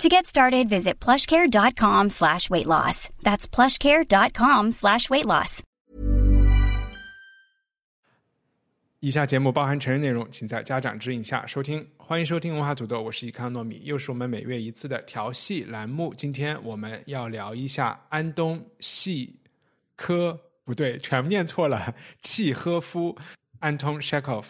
To get started, visit plushcare.com slash weight loss. That's plushcare.com slash weight loss. 以下节目包含成人内容，请在家长指引下收听。欢迎收听文化土豆，我是易康糯米，又是我们每月一次的调戏栏目。今天我们要聊一下安东细科，不对，全念错了，契诃夫 （Anton Chekhov）。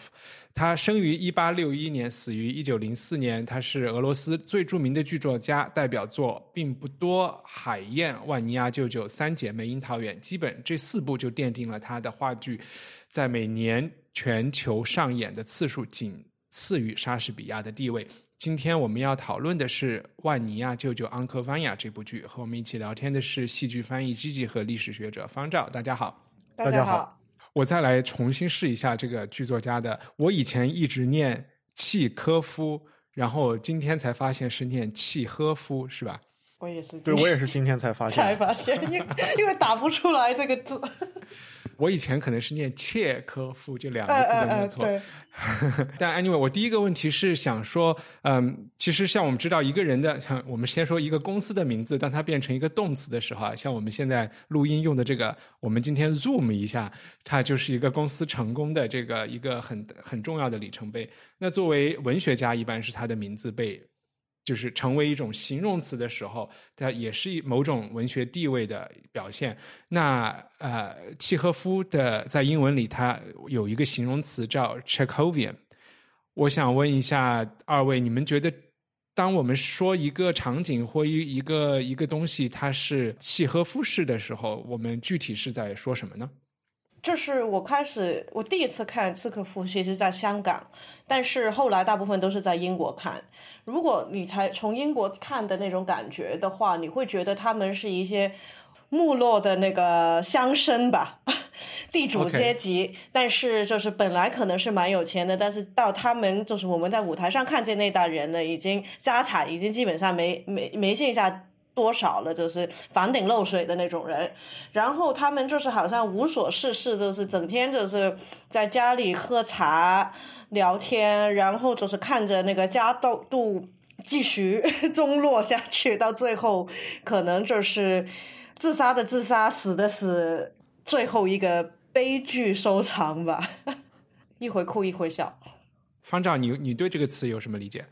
他生于一八六一年，死于一九零四年。他是俄罗斯最著名的剧作家，代表作并不多，《海燕》《万尼亚舅舅》《三姐妹》《樱桃园》，基本这四部就奠定了他的话剧在每年全球上演的次数仅次于莎士比亚的地位。今天我们要讨论的是《万尼亚舅舅 Uncle Vanya》这部剧，和我们一起聊天的是戏剧翻译 Gigi 和历史学者方照。大家好，大家好。我再来重新试一下这个剧作家的。我以前一直念契科夫，然后今天才发现是念契诃夫，是吧？我也是，对我也是今天才发现，才发现，因为因为打不出来这个字。我以前可能是念切科夫，就两个字都念错。但 anyway，我第一个问题是想说，嗯，其实像我们知道一个人的，像我们先说一个公司的名字，当它变成一个动词的时候啊，像我们现在录音用的这个，我们今天 zoom 一下，它就是一个公司成功的这个一个很很重要的里程碑。那作为文学家，一般是他的名字被。就是成为一种形容词的时候，它也是某种文学地位的表现。那呃，契诃夫的在英文里，它有一个形容词叫 Chekhovian。我想问一下二位，你们觉得，当我们说一个场景或一一个一个东西它是契诃夫式的时候，我们具体是在说什么呢？就是我开始，我第一次看契诃夫，其实在香港，但是后来大部分都是在英国看。如果你才从英国看的那种感觉的话，你会觉得他们是一些没落的那个乡绅吧，地主阶级。但是就是本来可能是蛮有钱的，但是到他们就是我们在舞台上看见那代人呢，已经家产已经基本上没没没剩下多少了，就是房顶漏水的那种人。然后他们就是好像无所事事，就是整天就是在家里喝茶。聊天，然后就是看着那个家度度继续 中落下去，到最后可能就是自杀的自杀，死的死，最后一个悲剧收场吧。一回哭一回笑。方丈，你你对这个词有什么理解？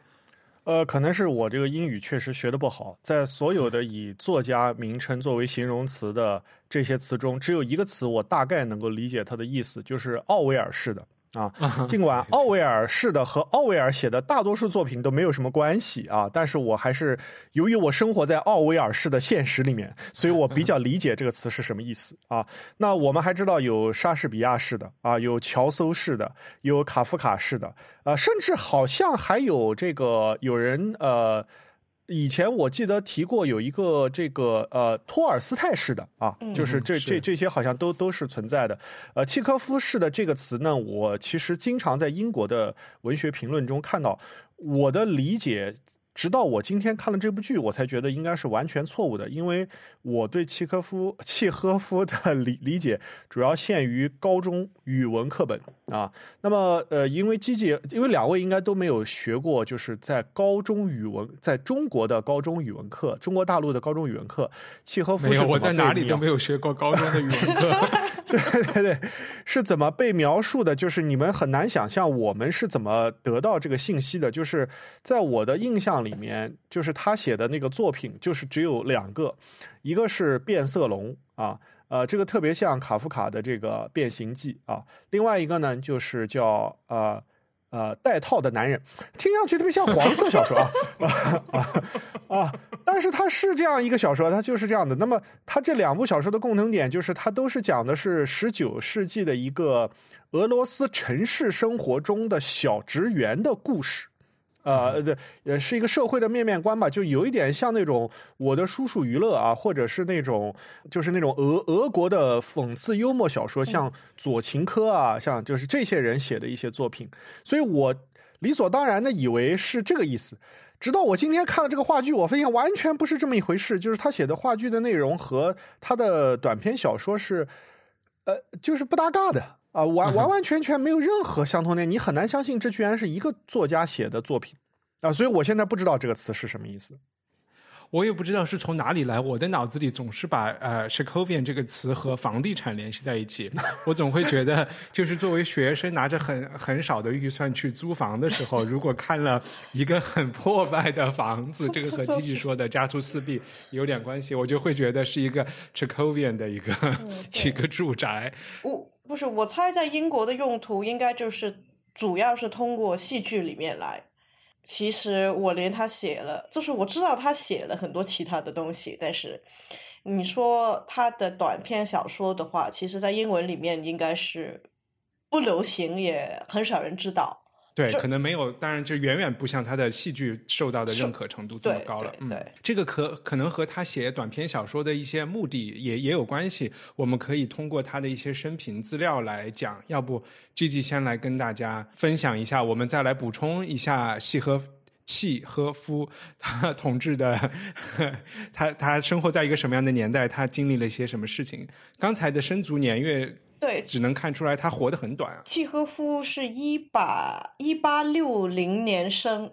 呃，可能是我这个英语确实学的不好，在所有的以作家名称作为形容词的这些词中，只有一个词我大概能够理解它的意思，就是奥威尔式的。啊，尽管奥威尔是的和奥威尔写的大多数作品都没有什么关系啊，但是我还是由于我生活在奥威尔式的现实里面，所以我比较理解这个词是什么意思啊。那我们还知道有莎士比亚式的啊，有乔叟式的，有卡夫卡式的，呃，甚至好像还有这个有人呃。以前我记得提过有一个这个呃托尔斯泰式的啊，就是这这这些好像都都是存在的。呃，契科夫式的这个词呢，我其实经常在英国的文学评论中看到。我的理解。直到我今天看了这部剧，我才觉得应该是完全错误的，因为我对契科夫、契诃夫的理理解主要限于高中语文课本啊。那么，呃，因为机姐，因为两位应该都没有学过，就是在高中语文，在中国的高中语文课，中国大陆的高中语文课，契诃夫没有，我在哪里都没有学过高中的语文课。对对对，是怎么被描述的？就是你们很难想象我们是怎么得到这个信息的。就是在我的印象。里面就是他写的那个作品，就是只有两个，一个是《变色龙》啊，呃，这个特别像卡夫卡的这个《变形记》啊，另外一个呢就是叫呃呃带套的男人，听上去特别像黄色小说啊 啊啊！但是它是这样一个小说，它就是这样的。那么它这两部小说的共同点就是，它都是讲的是十九世纪的一个俄罗斯城市生活中的小职员的故事。呃，对，也是一个社会的面面观吧，就有一点像那种我的叔叔娱乐啊，或者是那种就是那种俄俄国的讽刺幽默小说，像左琴科啊，像就是这些人写的一些作品，所以我理所当然的以为是这个意思，直到我今天看了这个话剧，我发现完全不是这么一回事，就是他写的话剧的内容和他的短篇小说是，呃，就是不搭嘎的。啊，完完完全全没有任何相同点，你很难相信这居然是一个作家写的作品啊！所以我现在不知道这个词是什么意思，我也不知道是从哪里来。我的脑子里总是把呃 s h a k o v i a n 这个词和房地产联系在一起，我总会觉得，就是作为学生拿着很很少的预算去租房的时候，如果看了一个很破败的房子，这个和 Gigi 说的家徒四壁有点关系，我就会觉得是一个 s h a k o v i a n 的一个 一个住宅。不是，我猜在英国的用途应该就是主要是通过戏剧里面来。其实我连他写了，就是我知道他写了很多其他的东西，但是你说他的短篇小说的话，其实在英文里面应该是不流行，也很少人知道。对，可能没有，当然这远远不像他的戏剧受到的认可程度这么高了。嗯，这个可可能和他写短篇小说的一些目的也也有关系。我们可以通过他的一些生平资料来讲。要不，G G 先来跟大家分享一下，我们再来补充一下契诃契诃夫他统治的，他他生活在一个什么样的年代，他经历了一些什么事情。刚才的生卒年月。对，只能看出来他活得很短啊。契诃夫是一八一八六零年生，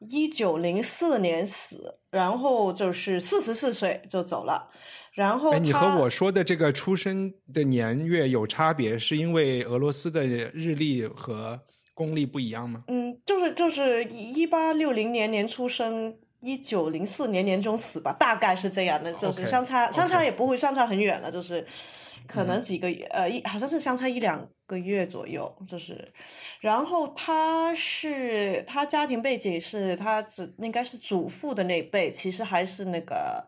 一九零四年死，然后就是四十四岁就走了。然后，你和我说的这个出生的年月有差别，是因为俄罗斯的日历和公历不一样吗？嗯，就是就是一八六零年年出生，一九零四年年中死吧，大概是这样的，就是相差相差也不会相差很远了，就是。可能几个月，呃，一好像是相差一两个月左右，就是，然后他是他家庭背景是他只应该是祖父的那辈，其实还是那个，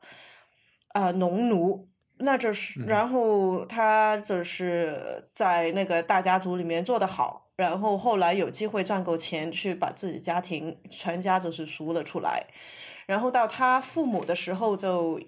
呃，农奴，那就是，然后他就是在那个大家族里面做得好，然后后来有机会赚够钱去把自己家庭全家就是赎了出来，然后到他父母的时候就。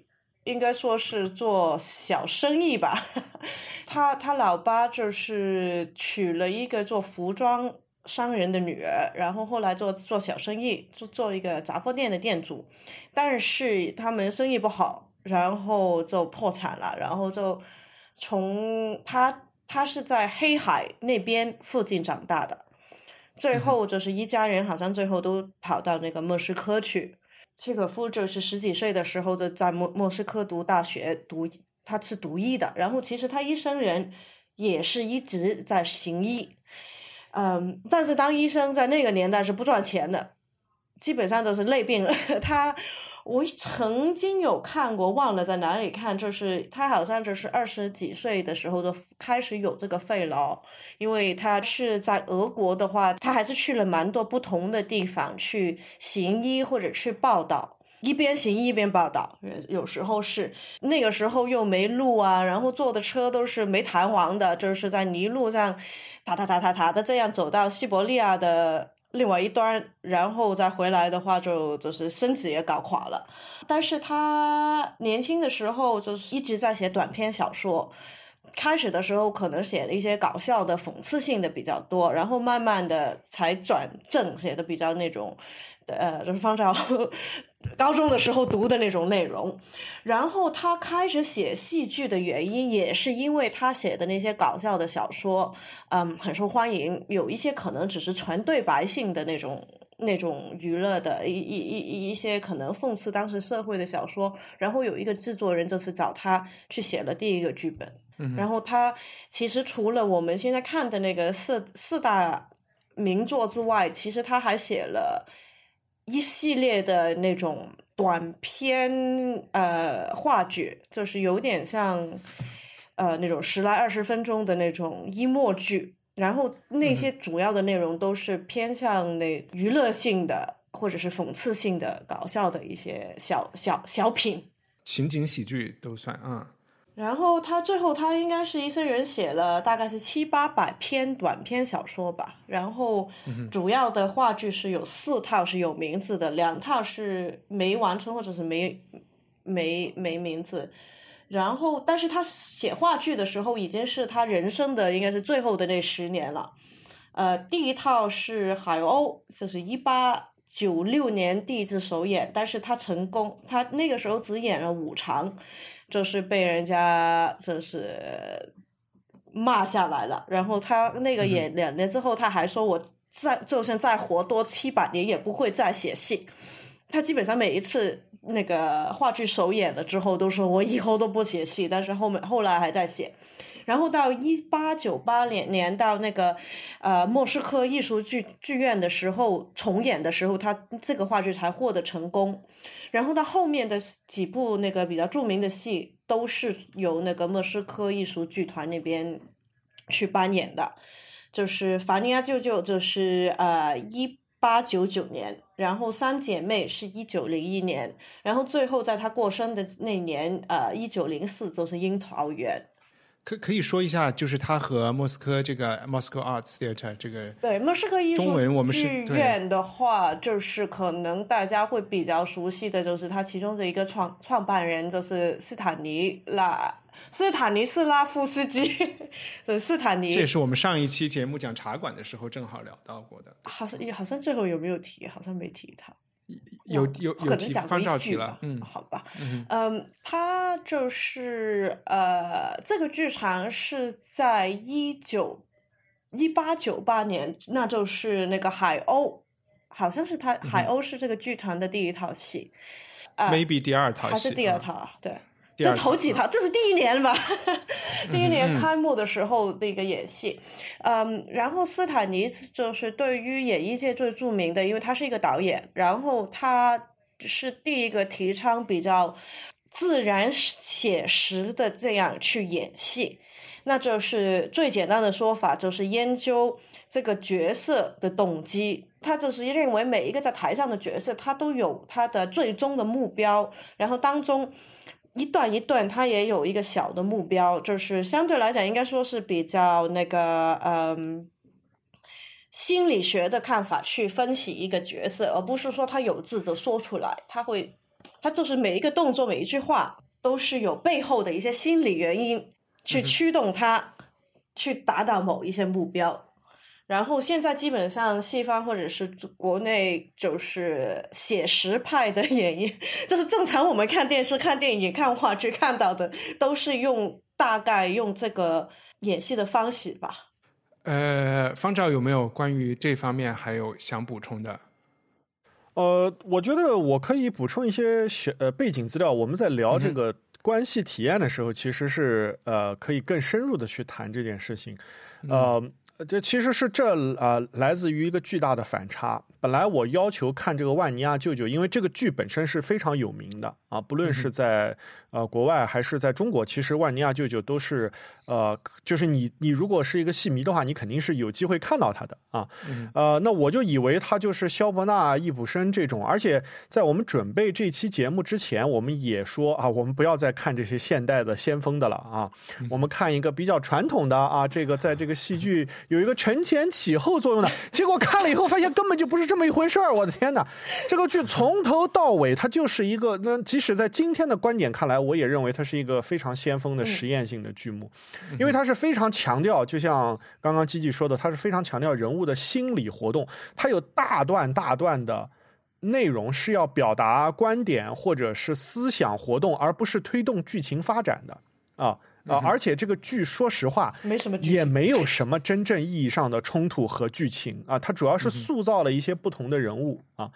应该说是做小生意吧，他他老爸就是娶了一个做服装商人的女儿，然后后来做做小生意，做做一个杂货店的店主，但是他们生意不好，然后就破产了，然后就从他他是在黑海那边附近长大的，最后就是一家人好像最后都跑到那个莫斯科去。契可夫就是十几岁的时候就在莫莫斯科读大学，读他是读医的，然后其实他一生人也是一直在行医，嗯，但是当医生在那个年代是不赚钱的，基本上都是累病了。他我曾经有看过，忘了在哪里看，就是他好像就是二十几岁的时候就开始有这个肺痨。因为他是在俄国的话，他还是去了蛮多不同的地方去行医或者去报道，一边行医一边报道。有时候是那个时候又没路啊，然后坐的车都是没弹簧的，就是在泥路上，踏踏踏踏踏的这样走到西伯利亚的另外一端，然后再回来的话，就就是身子也搞垮了。但是他年轻的时候就是一直在写短篇小说。开始的时候可能写了一些搞笑的、讽刺性的比较多，然后慢慢的才转正，写的比较那种，呃，就是方照高中的时候读的那种内容。然后他开始写戏剧的原因，也是因为他写的那些搞笑的小说，嗯，很受欢迎。有一些可能只是纯对白性的那种、那种娱乐的一、一、一一些可能讽刺当时社会的小说。然后有一个制作人就是找他去写了第一个剧本。然后他其实除了我们现在看的那个四四大名作之外，其实他还写了一系列的那种短篇呃话剧，就是有点像呃那种十来二十分钟的那种一幕剧。然后那些主要的内容都是偏向那娱乐性的或者是讽刺性的搞笑的一些小小小品，情景喜剧都算啊。然后他最后他应该是一生人写了大概是七八百篇短篇小说吧。然后主要的话剧是有四套是有名字的，两套是没完成或者是没没没名字。然后，但是他写话剧的时候已经是他人生的应该是最后的那十年了。呃，第一套是海鸥，就是一八九六年第一次首演，但是他成功，他那个时候只演了五场。就是被人家就是骂下来了，然后他那个演两年之后，他还说我再就算再活多七百年也不会再写戏。他基本上每一次那个话剧首演了之后，都说我以后都不写戏，但是后面后来还在写。然后到一八九八年年到那个呃莫斯科艺术剧剧院的时候重演的时候，他这个话剧才获得成功。然后他后面的几部那个比较著名的戏，都是由那个莫斯科艺术剧团那边去扮演的，就是《法尼亚舅舅》就是呃一八九九年，然后《三姐妹》是一九零一年，然后最后在他过生的那年，呃一九零四就是《樱桃园》。可可以说一下，就是他和莫斯科这个 Moscow Arts Theater 这个对莫斯科艺术剧院的话，就是可能大家会比较熟悉的就是他其中的一个创创办人就是斯坦尼拉斯坦尼斯拉夫斯基，斯坦尼。这也是我们上一期节目讲茶馆的时候正好聊到过的。好像好像最后有没有提？好像没提他。有有有提方照提了，嗯，好吧，嗯，他就是呃，这个剧场是在一九一八九八年，那就是那个海鸥，好像是他海鸥是这个剧团的第一套戏，maybe 第二套还是第二套啊？对。就头几套，这是第一年吧？第一年开幕的时候那个演戏，嗯，然后斯坦尼就是对于演艺界最著名的，因为他是一个导演，然后他是第一个提倡比较自然写实的这样去演戏，那就是最简单的说法就是研究这个角色的动机，他就是认为每一个在台上的角色他都有他的最终的目标，然后当中。一段一段，它也有一个小的目标，就是相对来讲，应该说是比较那个，嗯，心理学的看法去分析一个角色，而不是说他有字就说出来，他会，他就是每一个动作、每一句话都是有背后的一些心理原因去驱动他去达到某一些目标。然后现在基本上西方或者是国内就是写实派的演绎，就是正常我们看电视、看电影、看话剧看到的，都是用大概用这个演戏的方式吧。呃，方照有没有关于这方面还有想补充的？呃，我觉得我可以补充一些小呃背景资料。我们在聊这个关系体验的时候，其实是呃可以更深入的去谈这件事情，呃。这其实是这啊，来自于一个巨大的反差。本来我要求看这个万尼亚舅舅，因为这个剧本身是非常有名的啊，不论是在呃国外还是在中国，其实万尼亚舅舅都是呃，就是你你如果是一个戏迷的话，你肯定是有机会看到他的啊。呃，那我就以为他就是肖伯纳、易卜生这种，而且在我们准备这期节目之前，我们也说啊，我们不要再看这些现代的先锋的了啊，我们看一个比较传统的啊，这个在这个戏剧有一个承前启后作用的。结果看了以后发现根本就不是。这么一回事儿，我的天哪！这个剧从头到尾，它就是一个那即使在今天的观点看来，我也认为它是一个非常先锋的实验性的剧目，因为它是非常强调，就像刚刚基基说的，它是非常强调人物的心理活动，它有大段大段的内容是要表达观点或者是思想活动，而不是推动剧情发展的啊。啊，而且这个剧，说实话，没什么，也没有什么真正意义上的冲突和剧情啊。它主要是塑造了一些不同的人物啊，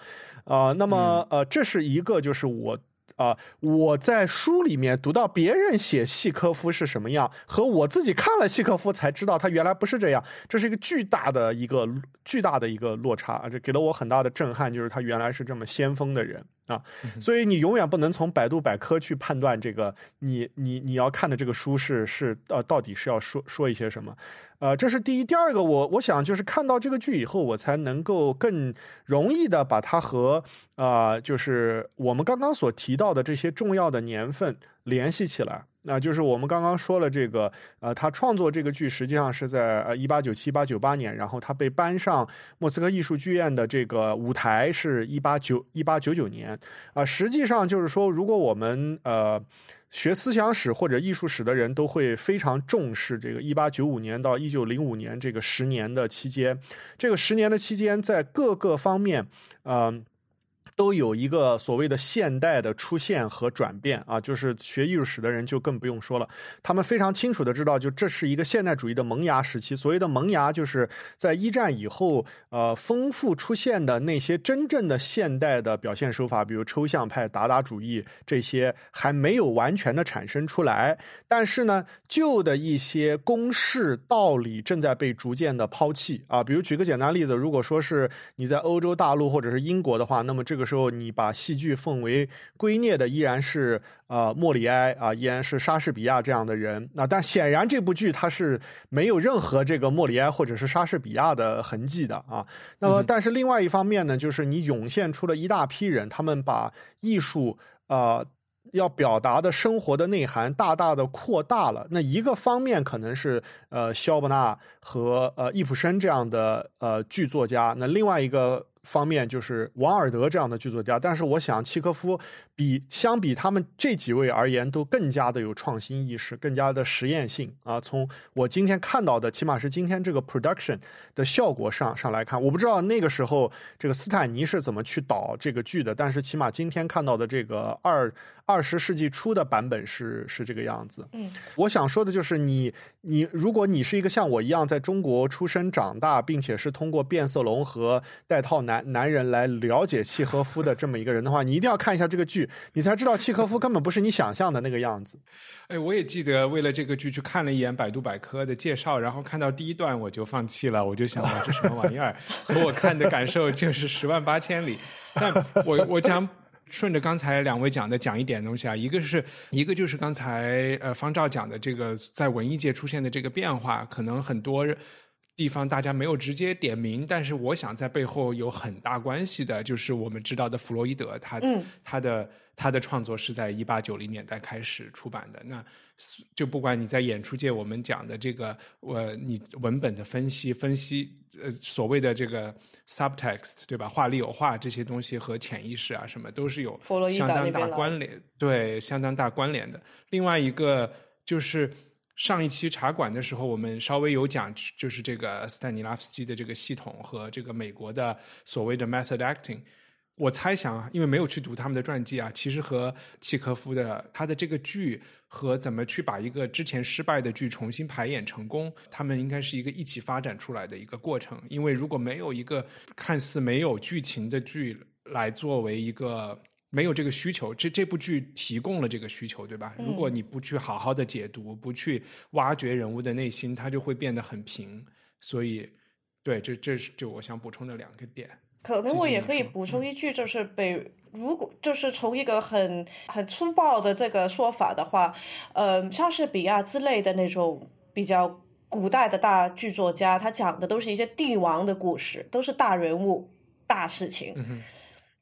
啊，那么呃，这是一个就是我。啊，我在书里面读到别人写契科夫是什么样，和我自己看了契科夫才知道他原来不是这样，这是一个巨大的一个巨大的一个落差，这给了我很大的震撼，就是他原来是这么先锋的人。啊，所以你永远不能从百度百科去判断这个你你你要看的这个书是是呃到底是要说说一些什么。呃，这是第一，第二个，我我想就是看到这个剧以后，我才能够更容易的把它和啊，就是我们刚刚所提到的这些重要的年份联系起来。那就是我们刚刚说了这个，呃，他创作这个剧实际上是在呃一八九七、八九八年，然后他被搬上莫斯科艺术剧院的这个舞台是一八九一八九九年，啊，实际上就是说，如果我们呃学思想史或者艺术史的人都会非常重视这个一八九五年到一九零五年这个十年的期间，这个十年的期间在各个方面，嗯。都有一个所谓的现代的出现和转变啊，就是学艺术史的人就更不用说了，他们非常清楚的知道，就这是一个现代主义的萌芽时期。所谓的萌芽，就是在一战以后，呃，丰富出现的那些真正的现代的表现手法，比如抽象派、达达主义这些还没有完全的产生出来，但是呢，旧的一些公式道理正在被逐渐的抛弃啊。比如举个简单例子，如果说是你在欧洲大陆或者是英国的话，那么这个。时候，你把戏剧奉为圭臬的依然是呃莫里埃啊，依然是莎士比亚这样的人。那但显然这部剧它是没有任何这个莫里埃或者是莎士比亚的痕迹的啊。那么，但是另外一方面呢，就是你涌现出了一大批人，他们把艺术啊要表达的生活的内涵大大的扩大了。那一个方面可能是呃肖伯纳和呃易卜生这样的呃剧作家，那另外一个。方面就是王尔德这样的剧作家，但是我想契科夫比相比他们这几位而言，都更加的有创新意识，更加的实验性啊。从我今天看到的，起码是今天这个 production 的效果上上来看，我不知道那个时候这个斯坦尼是怎么去导这个剧的，但是起码今天看到的这个二。二十世纪初的版本是是这个样子。嗯，我想说的就是你你，如果你是一个像我一样在中国出生长大，并且是通过变色龙和带套男男人来了解契诃夫的这么一个人的话，你一定要看一下这个剧，你才知道契诃夫根本不是你想象的那个样子。哎，我也记得为了这个剧去看了一眼百度百科的介绍，然后看到第一段我就放弃了，我就想哇，这什么玩意儿？和我看的感受就是十万八千里。但我我讲。顺着刚才两位讲的讲一点东西啊，一个是一个就是刚才呃方照讲的这个在文艺界出现的这个变化，可能很多地方大家没有直接点名，但是我想在背后有很大关系的，就是我们知道的弗洛伊德，他他的他的创作是在一八九零年代开始出版的那。就不管你在演出界，我们讲的这个，呃，你文本的分析、分析，呃，所谓的这个 subtext，对吧？话里有话这些东西和潜意识啊，什么都是有相当大关联，对，相当大关联的。另外一个就是上一期茶馆的时候，我们稍微有讲，就是这个斯坦尼拉夫斯基的这个系统和这个美国的所谓的 method acting。我猜想啊，因为没有去读他们的传记啊，其实和契科夫的他的这个剧和怎么去把一个之前失败的剧重新排演成功，他们应该是一个一起发展出来的一个过程。因为如果没有一个看似没有剧情的剧来作为一个没有这个需求，这这部剧提供了这个需求，对吧？如果你不去好好的解读，不去挖掘人物的内心，它就会变得很平。所以，对，这这是就我想补充的两个点。可能我也可以补充一句，就是被如果就是从一个很很粗暴的这个说法的话，呃，莎士比亚之类的那种比较古代的大剧作家，他讲的都是一些帝王的故事，都是大人物、大事情、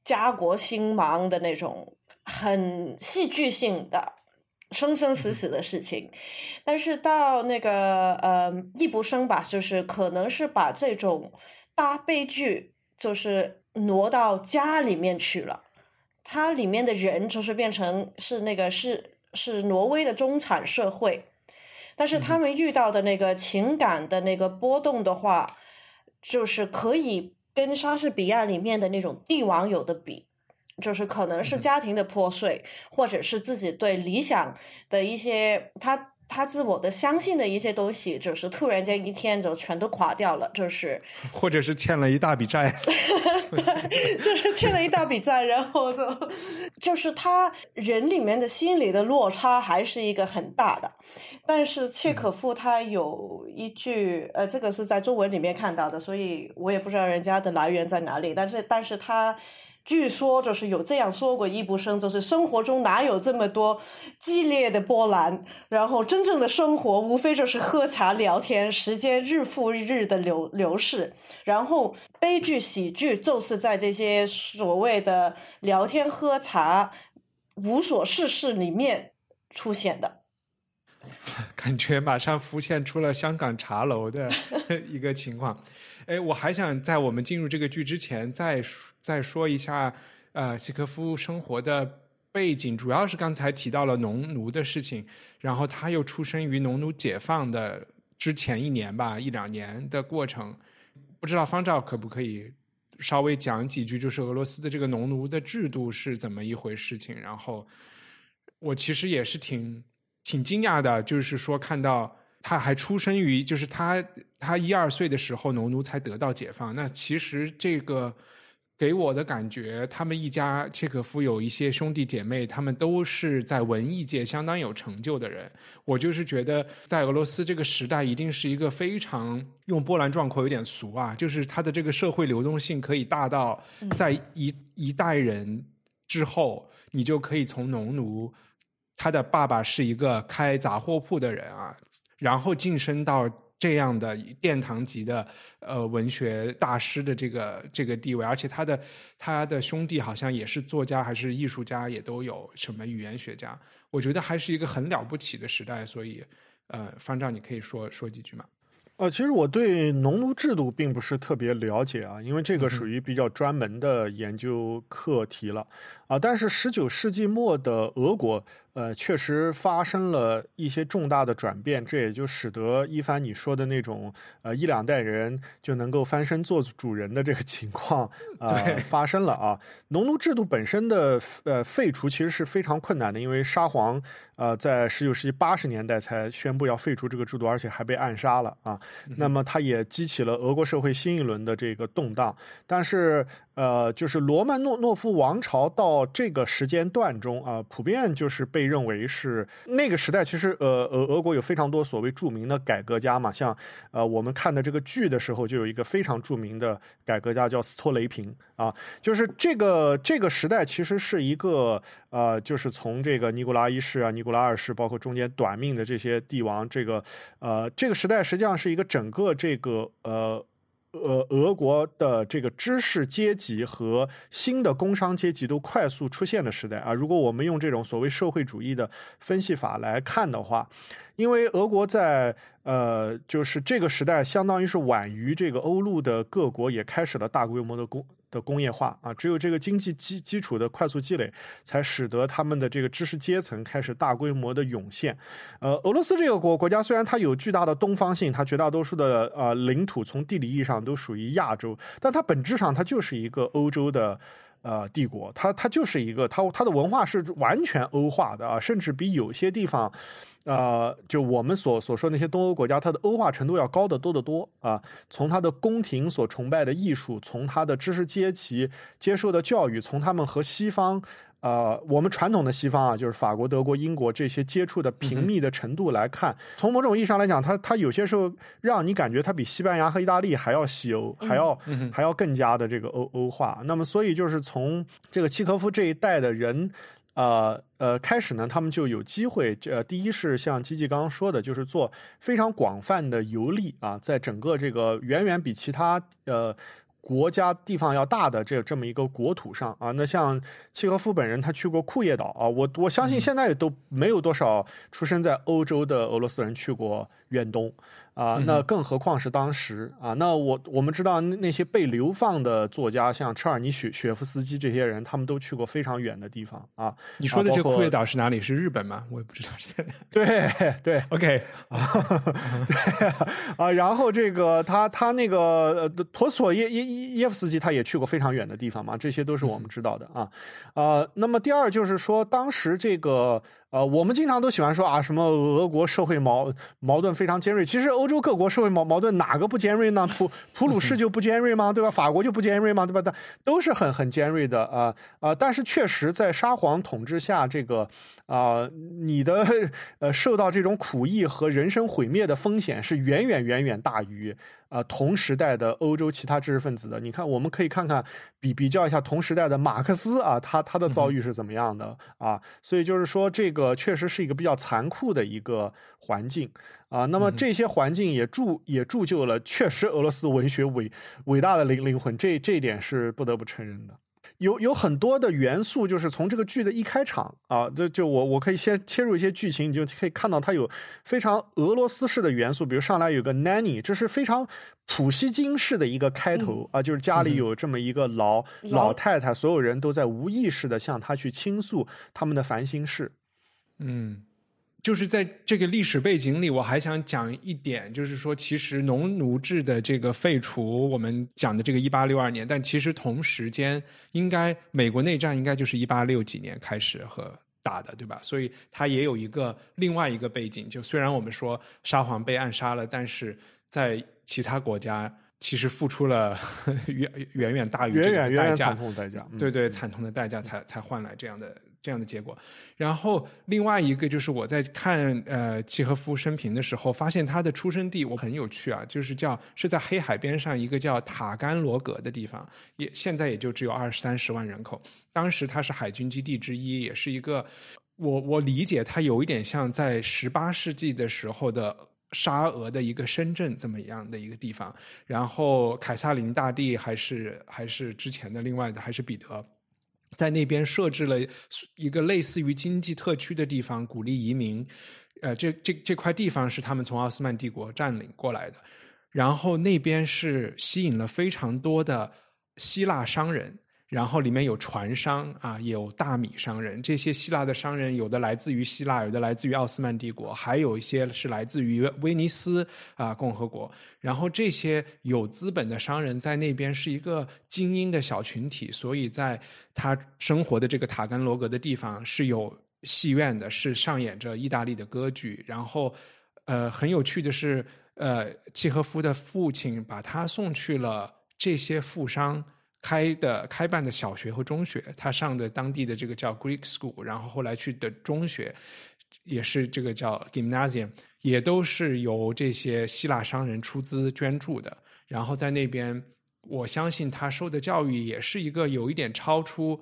家国兴亡的那种很戏剧性的生生死死的事情。但是到那个呃易卜生吧，就是可能是把这种大悲剧。就是挪到家里面去了，它里面的人就是变成是那个是是挪威的中产社会，但是他们遇到的那个情感的那个波动的话，就是可以跟莎士比亚里面的那种帝王有的比，就是可能是家庭的破碎，或者是自己对理想的一些他。他自我的相信的一些东西，就是突然间一天就全都垮掉了，就是 或者是欠了一大笔债，对，就是欠了一大笔债，然后就就是他人里面的心理的落差还是一个很大的。但是契可夫他有一句，呃，这个是在中文里面看到的，所以我也不知道人家的来源在哪里，但是但是他。据说就是有这样说过，易卜生就是生活中哪有这么多激烈的波澜？然后真正的生活无非就是喝茶聊天，时间日复日的流流逝。然后悲剧、喜剧就是在这些所谓的聊天、喝茶、无所事事里面出现的。感觉马上浮现出了香港茶楼的 一个情况。哎，我还想在我们进入这个剧之前，再说再说一下，呃，契科夫生活的背景，主要是刚才提到了农奴的事情，然后他又出生于农奴解放的之前一年吧，一两年的过程。不知道方照可不可以稍微讲几句，就是俄罗斯的这个农奴的制度是怎么一回事情？然后我其实也是挺。挺惊讶的，就是说看到他还出生于，就是他他一二岁的时候，农奴才得到解放。那其实这个给我的感觉，他们一家契可夫有一些兄弟姐妹，他们都是在文艺界相当有成就的人。我就是觉得，在俄罗斯这个时代，一定是一个非常用波澜壮阔有点俗啊，就是他的这个社会流动性可以大到，在一一代人之后，你就可以从农奴。他的爸爸是一个开杂货铺的人啊，然后晋升到这样的殿堂级的呃文学大师的这个这个地位，而且他的他的兄弟好像也是作家还是艺术家，也都有什么语言学家，我觉得还是一个很了不起的时代，所以呃，方丈你可以说说几句吗？呃，其实我对农奴制度并不是特别了解啊，因为这个属于比较专门的研究课题了啊。但是十九世纪末的俄国。呃，确实发生了一些重大的转变，这也就使得一帆你说的那种呃一两代人就能够翻身做主人的这个情况呃发生了啊。农奴制度本身的呃废除其实是非常困难的，因为沙皇呃在十九世纪八十年代才宣布要废除这个制度，而且还被暗杀了啊。那么它也激起了俄国社会新一轮的这个动荡，但是。呃，就是罗曼诺诺夫王朝到这个时间段中啊，普遍就是被认为是那个时代。其实，呃，俄俄国有非常多所谓著名的改革家嘛，像呃，我们看的这个剧的时候，就有一个非常著名的改革家叫斯托雷平啊。就是这个这个时代其实是一个呃，就是从这个尼古拉一世啊、尼古拉二世，包括中间短命的这些帝王，这个呃，这个时代实际上是一个整个这个呃。呃，俄国的这个知识阶级和新的工商阶级都快速出现的时代啊！如果我们用这种所谓社会主义的分析法来看的话，因为俄国在呃，就是这个时代相当于是晚于这个欧陆的各国，也开始了大规模的工。的工业化啊，只有这个经济基基础的快速积累，才使得他们的这个知识阶层开始大规模的涌现。呃，俄罗斯这个国国家虽然它有巨大的东方性，它绝大多数的呃领土从地理意义上都属于亚洲，但它本质上它就是一个欧洲的呃帝国，它它就是一个它它的文化是完全欧化的啊，甚至比有些地方。呃，就我们所所说那些东欧国家，它的欧化程度要高得多得多啊。从它的宫廷所崇拜的艺术，从它的知识阶级接受的教育，从他们和西方，呃，我们传统的西方啊，就是法国、德国、英国这些接触的频密的程度来看，从某种意义上来讲，它它有些时候让你感觉它比西班牙和意大利还要西欧，还要还要更加的这个欧欧化。那么，所以就是从这个契诃夫这一代的人。呃呃，开始呢，他们就有机会。呃，第一是像基基刚刚说的，就是做非常广泛的游历啊，在整个这个远远比其他呃国家地方要大的这这么一个国土上啊。那像契诃夫本人，他去过库页岛啊，我我相信现在都没有多少出生在欧洲的俄罗斯人去过远东。啊，那更何况是当时啊？那我我们知道那些被流放的作家，像车尔尼雪雪夫斯基这些人，他们都去过非常远的地方啊。你说的这个库页岛是哪里？是日本吗？我也不知道。是在 对对，OK 啊，对啊。然后这个他他那个陀索耶耶耶夫斯基，他也去过非常远的地方嘛。这些都是我们知道的啊啊。那么第二就是说，当时这个。呃，我们经常都喜欢说啊，什么俄国社会矛矛盾非常尖锐。其实欧洲各国社会矛矛盾哪个不尖锐呢？普普鲁士就不尖锐吗？对吧？法国就不尖锐吗？对吧？但都是很很尖锐的啊啊！但是确实在沙皇统治下，这个。啊，你的呃受到这种苦役和人生毁灭的风险是远远远远大于啊同时代的欧洲其他知识分子的。你看，我们可以看看比比较一下同时代的马克思啊，他他的遭遇是怎么样的啊？所以就是说，这个确实是一个比较残酷的一个环境啊。那么这些环境也铸也铸就了确实俄罗斯文学伟伟大的灵灵魂，这这一点是不得不承认的。有有很多的元素，就是从这个剧的一开场啊，就就我我可以先切入一些剧情，你就可以看到它有非常俄罗斯式的元素，比如上来有个 nanny，这是非常普希金式的一个开头啊，就是家里有这么一个老老太太，所有人都在无意识的向她去倾诉他们的烦心事，嗯。就是在这个历史背景里，我还想讲一点，就是说，其实农奴制的这个废除，我们讲的这个一八六二年，但其实同时间，应该美国内战应该就是一八六几年开始和打的，对吧？所以它也有一个另外一个背景。就虽然我们说沙皇被暗杀了，但是在其他国家其实付出了 远远远大于这个代价，代价，对对，惨痛的代价才才换来这样的。这样的结果，然后另外一个就是我在看呃契诃夫生平的时候，发现他的出生地我很有趣啊，就是叫是在黑海边上一个叫塔甘罗格的地方，也现在也就只有二三十万人口。当时它是海军基地之一，也是一个我我理解它有一点像在十八世纪的时候的沙俄的一个深圳这么样的一个地方。然后凯撒林大帝还是还是之前的另外的还是彼得。在那边设置了一个类似于经济特区的地方，鼓励移民。呃，这这这块地方是他们从奥斯曼帝国占领过来的，然后那边是吸引了非常多的希腊商人。然后里面有船商啊，有大米商人。这些希腊的商人有的来自于希腊，有的来自于奥斯曼帝国，还有一些是来自于威尼斯啊共和国。然后这些有资本的商人在那边是一个精英的小群体，所以在他生活的这个塔甘罗格的地方是有戏院的，是上演着意大利的歌剧。然后，呃，很有趣的是，呃，契诃夫的父亲把他送去了这些富商。开的开办的小学和中学，他上的当地的这个叫 Greek School，然后后来去的中学也是这个叫 Gymnasium，也都是由这些希腊商人出资捐助的。然后在那边，我相信他受的教育也是一个有一点超出，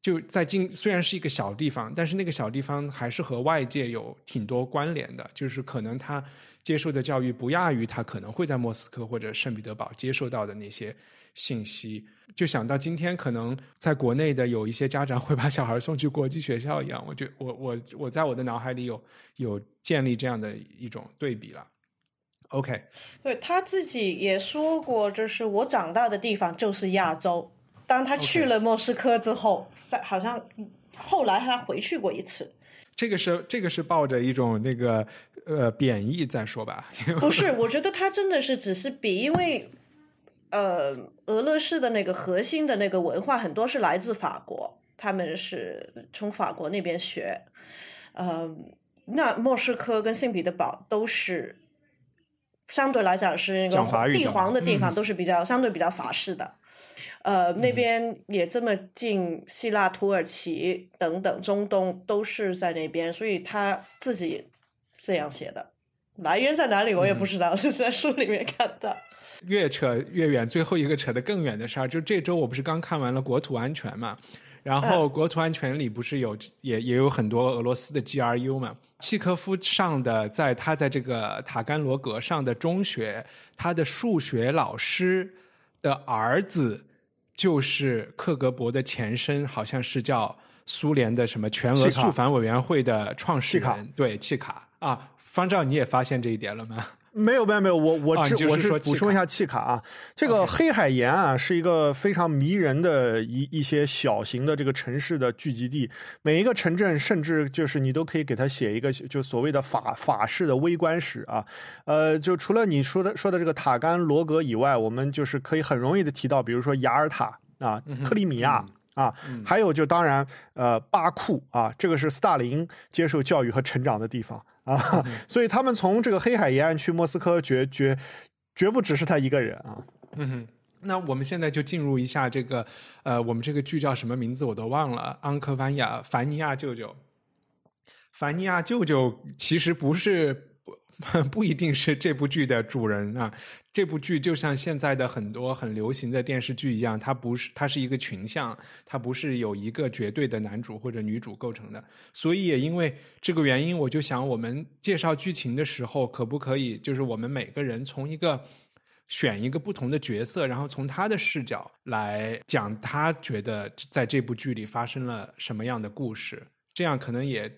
就在近虽然是一个小地方，但是那个小地方还是和外界有挺多关联的，就是可能他接受的教育不亚于他可能会在莫斯科或者圣彼得堡接受到的那些信息。就想到今天可能在国内的有一些家长会把小孩送去国际学校一样，我觉我我我在我的脑海里有有建立这样的一种对比了。OK，对他自己也说过，就是我长大的地方就是亚洲。当他去了莫斯科之后，在好像后来他回去过一次。这个是这个是抱着一种那个呃贬义在说吧？不是，我觉得他真的是只是比，因为。呃，俄罗斯的那个核心的那个文化很多是来自法国，他们是从法国那边学。呃，那莫斯科跟圣彼得堡都是相对来讲是那个帝皇的地方，都是比较相对比较法式的。呃，那边也这么近，希腊、土耳其等等中东都是在那边，所以他自己这样写的，来源在哪里我也不知道，是 在书里面看的。越扯越远，最后一个扯得更远的事儿，就这周我不是刚看完了国土安全嘛，然后国土安全里不是有也也有很多俄罗斯的 GRU 嘛，契科夫上的在他在这个塔甘罗格上的中学，他的数学老师的儿子就是克格勃的前身，好像是叫苏联的什么全俄肃反委员会的创始人，对契卡啊，方丈你也发现这一点了吗？没有没有没有，我我只我是补充一下契卡啊，这个黑海沿啊是一个非常迷人的一一些小型的这个城市的聚集地，每一个城镇甚至就是你都可以给它写一个就所谓的法法式的微观史啊，呃，就除了你说的说的这个塔甘罗格以外，我们就是可以很容易的提到，比如说雅尔塔啊，克里米亚啊，还有就当然呃巴库啊，这个是斯大林接受教育和成长的地方。啊，所以他们从这个黑海沿岸去莫斯科，绝绝绝不只是他一个人啊。嗯哼，那我们现在就进入一下这个，呃，我们这个剧叫什么名字我都忘了，《昂科凡亚凡尼亚舅舅》。凡尼亚舅舅其实不是。不一定是这部剧的主人啊！这部剧就像现在的很多很流行的电视剧一样，它不是，它是一个群像，它不是有一个绝对的男主或者女主构成的。所以也因为这个原因，我就想，我们介绍剧情的时候，可不可以就是我们每个人从一个选一个不同的角色，然后从他的视角来讲，他觉得在这部剧里发生了什么样的故事，这样可能也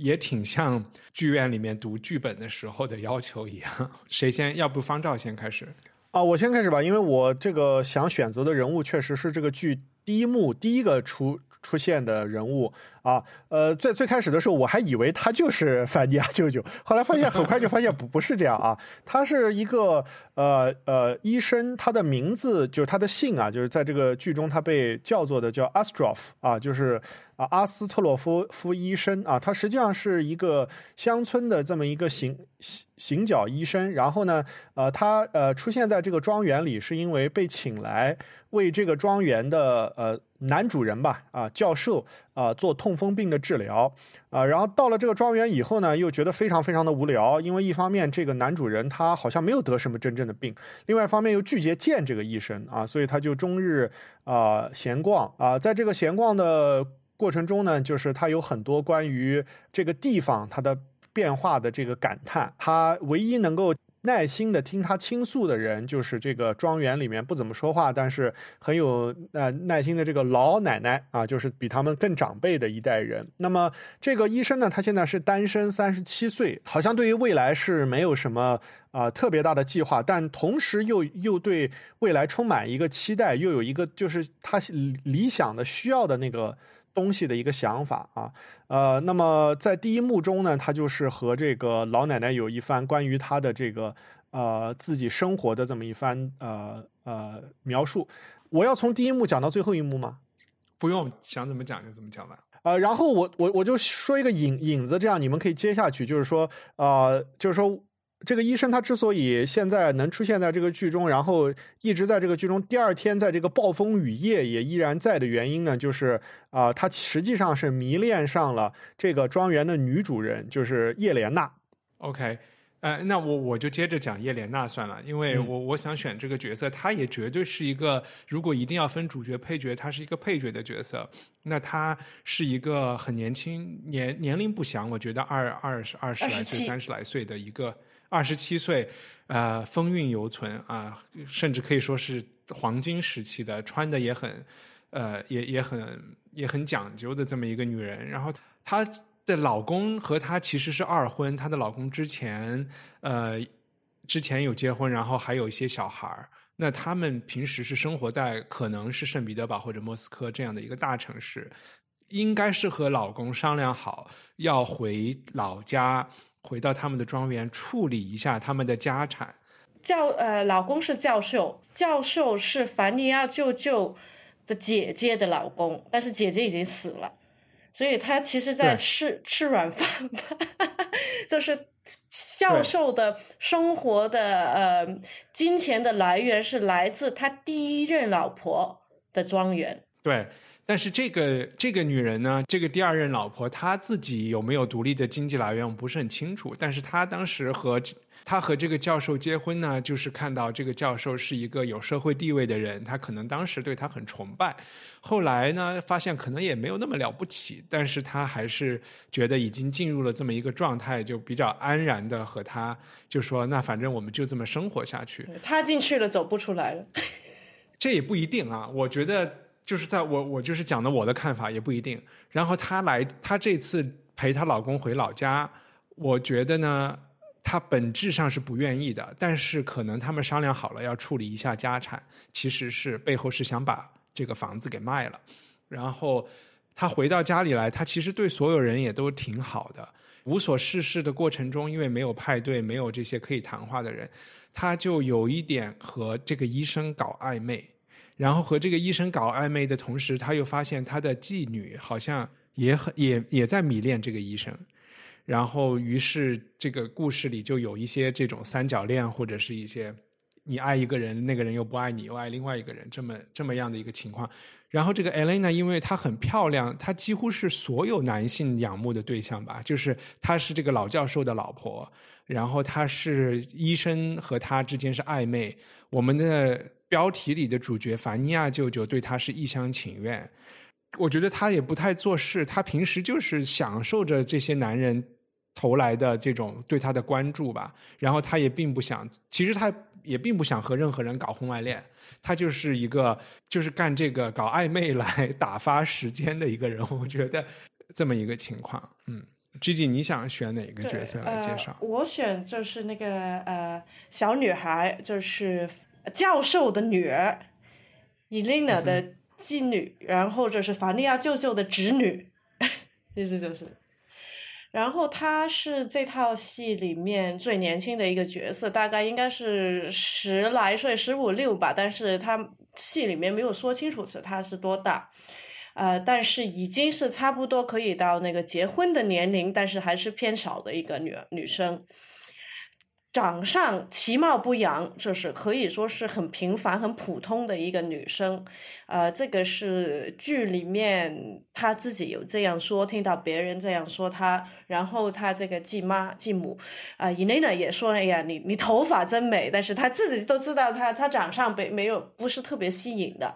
也挺像剧院里面读剧本的时候的要求一样。谁先？要不方照先开始？啊，我先开始吧，因为我这个想选择的人物确实是这个剧第一幕第一个出出现的人物。啊，呃，最最开始的时候，我还以为他就是范尼亚舅舅，后来发现很快就发现不不是这样啊，他是一个呃呃医生，他的名字就是他的姓啊，就是在这个剧中他被叫做的叫 Astrof 啊，就是啊阿斯特洛夫夫医生啊，他实际上是一个乡村的这么一个行行行脚医生，然后呢，呃，他呃出现在这个庄园里是因为被请来为这个庄园的呃男主人吧啊教授啊做痛。痛风病的治疗。啊，然后到了这个庄园以后呢，又觉得非常非常的无聊，因为一方面这个男主人他好像没有得什么真正的病，另外一方面又拒绝见这个医生啊，所以他就终日啊闲逛。啊，在这个闲逛的过程中呢，就是他有很多关于这个地方它的变化的这个感叹，他唯一能够。耐心的听他倾诉的人，就是这个庄园里面不怎么说话，但是很有呃耐心的这个老奶奶啊，就是比他们更长辈的一代人。那么这个医生呢，他现在是单身，三十七岁，好像对于未来是没有什么啊特别大的计划，但同时又又对未来充满一个期待，又有一个就是他理想的需要的那个。东西的一个想法啊，呃，那么在第一幕中呢，他就是和这个老奶奶有一番关于他的这个呃自己生活的这么一番呃呃描述。我要从第一幕讲到最后一幕吗？不用，想怎么讲就怎么讲吧。呃，然后我我我就说一个引引子，这样你们可以接下去，就是说呃，就是说。这个医生他之所以现在能出现在这个剧中，然后一直在这个剧中，第二天在这个暴风雨夜也依然在的原因呢，就是啊，他实际上是迷恋上了这个庄园的女主人，就是叶莲娜。OK，呃，那我我就接着讲叶莲娜算了，因为我我想选这个角色，她也绝对是一个，如果一定要分主角配角，她是一个配角的角色。那她是一个很年轻，年年龄不详，我觉得二二十二十来岁、三十来岁的一个。二十七岁，呃，风韵犹存啊，甚至可以说是黄金时期的，穿的也很，呃，也也很也很讲究的这么一个女人。然后她的老公和她其实是二婚，她的老公之前呃之前有结婚，然后还有一些小孩儿。那他们平时是生活在可能是圣彼得堡或者莫斯科这样的一个大城市，应该是和老公商量好要回老家。回到他们的庄园处理一下他们的家产。教呃，老公是教授，教授是凡尼亚舅舅的姐姐的老公，但是姐姐已经死了，所以他其实在吃吃软饭吧，就是教授的生活的呃金钱的来源是来自他第一任老婆的庄园。对。但是这个这个女人呢，这个第二任老婆，她自己有没有独立的经济来源，我不是很清楚。但是她当时和她和这个教授结婚呢，就是看到这个教授是一个有社会地位的人，她可能当时对他很崇拜。后来呢，发现可能也没有那么了不起，但是她还是觉得已经进入了这么一个状态，就比较安然的和他就说：“那反正我们就这么生活下去。”他进去了，走不出来了。这也不一定啊，我觉得。就是在我我就是讲的我的看法也不一定。然后她来，她这次陪她老公回老家，我觉得呢，她本质上是不愿意的。但是可能他们商量好了要处理一下家产，其实是背后是想把这个房子给卖了。然后她回到家里来，她其实对所有人也都挺好的。无所事事的过程中，因为没有派对，没有这些可以谈话的人，她就有一点和这个医生搞暧昧。然后和这个医生搞暧昧的同时，他又发现他的妓女好像也很也也在迷恋这个医生，然后于是这个故事里就有一些这种三角恋，或者是一些你爱一个人，那个人又不爱你，又爱另外一个人，这么这么样的一个情况。然后这个 Elena 因为她很漂亮，她几乎是所有男性仰慕的对象吧，就是她是这个老教授的老婆，然后她是医生和她之间是暧昧，我们的。标题里的主角凡尼亚舅舅对他是一厢情愿，我觉得他也不太做事，他平时就是享受着这些男人投来的这种对他的关注吧。然后他也并不想，其实他也并不想和任何人搞婚外恋，他就是一个就是干这个搞暧昧来打发时间的一个人。我觉得这么一个情况，嗯，Gigi，你想选哪个角色来介绍？我选就是那个呃小女孩，就是教授的女儿，Elena 的继女，然后就是法利亚舅舅的侄女，意思就是。然后她是这套戏里面最年轻的一个角色，大概应该是十来岁，十五六吧。但是她戏里面没有说清楚是她是多大，呃，但是已经是差不多可以到那个结婚的年龄，但是还是偏少的一个女女生。长相其貌不扬，就是可以说是很平凡、很普通的一个女生，呃，这个是剧里面她自己有这样说，听到别人这样说她，然后她这个继妈、继母，啊，伊蕾娜也说，哎呀，你你头发真美，但是她自己都知道，她她长相没没有不是特别吸引的，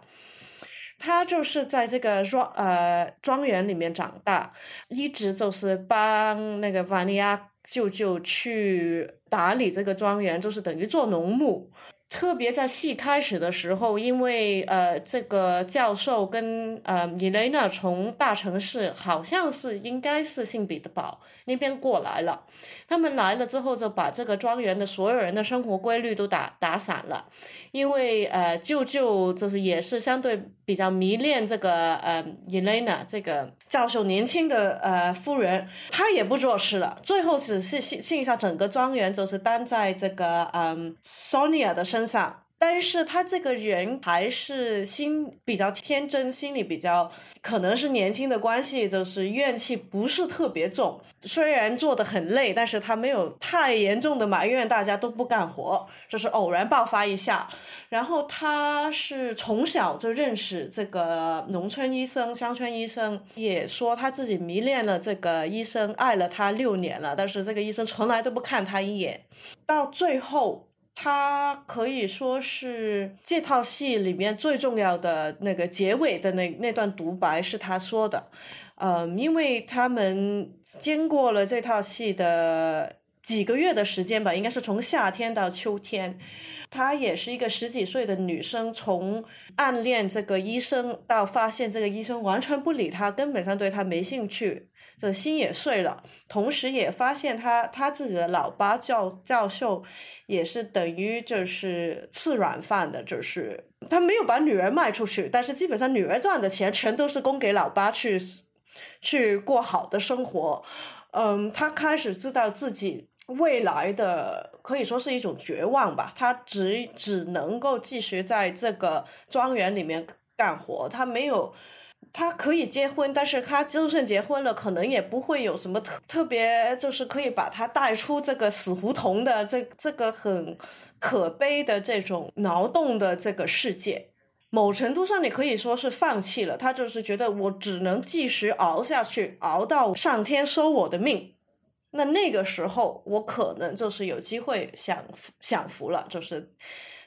她就是在这个庄呃庄园里面长大，一直就是帮那个瓦尼亚。舅舅去打理这个庄园，就是等于做农牧。特别在戏开始的时候，因为呃，这个教授跟呃伊蕾娜从大城市，好像是应该是姓彼得堡那边过来了。他们来了之后，就把这个庄园的所有人的生活规律都打打散了。因为呃，舅舅就是也是相对比较迷恋这个呃伊蕾娜这个教授年轻的呃夫人，他也不做事了。最后只是剩剩下整个庄园就是担在这个嗯 Sonia 的身。上，但是他这个人还是心比较天真，心里比较可能是年轻的关系，就是怨气不是特别重。虽然做的很累，但是他没有太严重的埋怨大家都不干活，就是偶然爆发一下。然后他是从小就认识这个农村医生、乡村医生，也说他自己迷恋了这个医生，爱了他六年了，但是这个医生从来都不看他一眼，到最后。他可以说是这套戏里面最重要的那个结尾的那那段独白是他说的，嗯，因为他们经过了这套戏的几个月的时间吧，应该是从夏天到秋天，她也是一个十几岁的女生，从暗恋这个医生到发现这个医生完全不理她，根本上对她没兴趣。这心也碎了，同时也发现他他自己的老爸教教授也是等于就是吃软饭的，就是他没有把女儿卖出去，但是基本上女儿赚的钱全都是供给老爸去去过好的生活。嗯，他开始知道自己未来的可以说是一种绝望吧，他只只能够继续在这个庄园里面干活，他没有。他可以结婚，但是他就算结婚了，可能也不会有什么特特别，就是可以把他带出这个死胡同的这这个很可悲的这种劳动的这个世界。某程度上，你可以说是放弃了。他就是觉得我只能继续熬下去，熬到上天收我的命。那那个时候，我可能就是有机会享享福了。就是，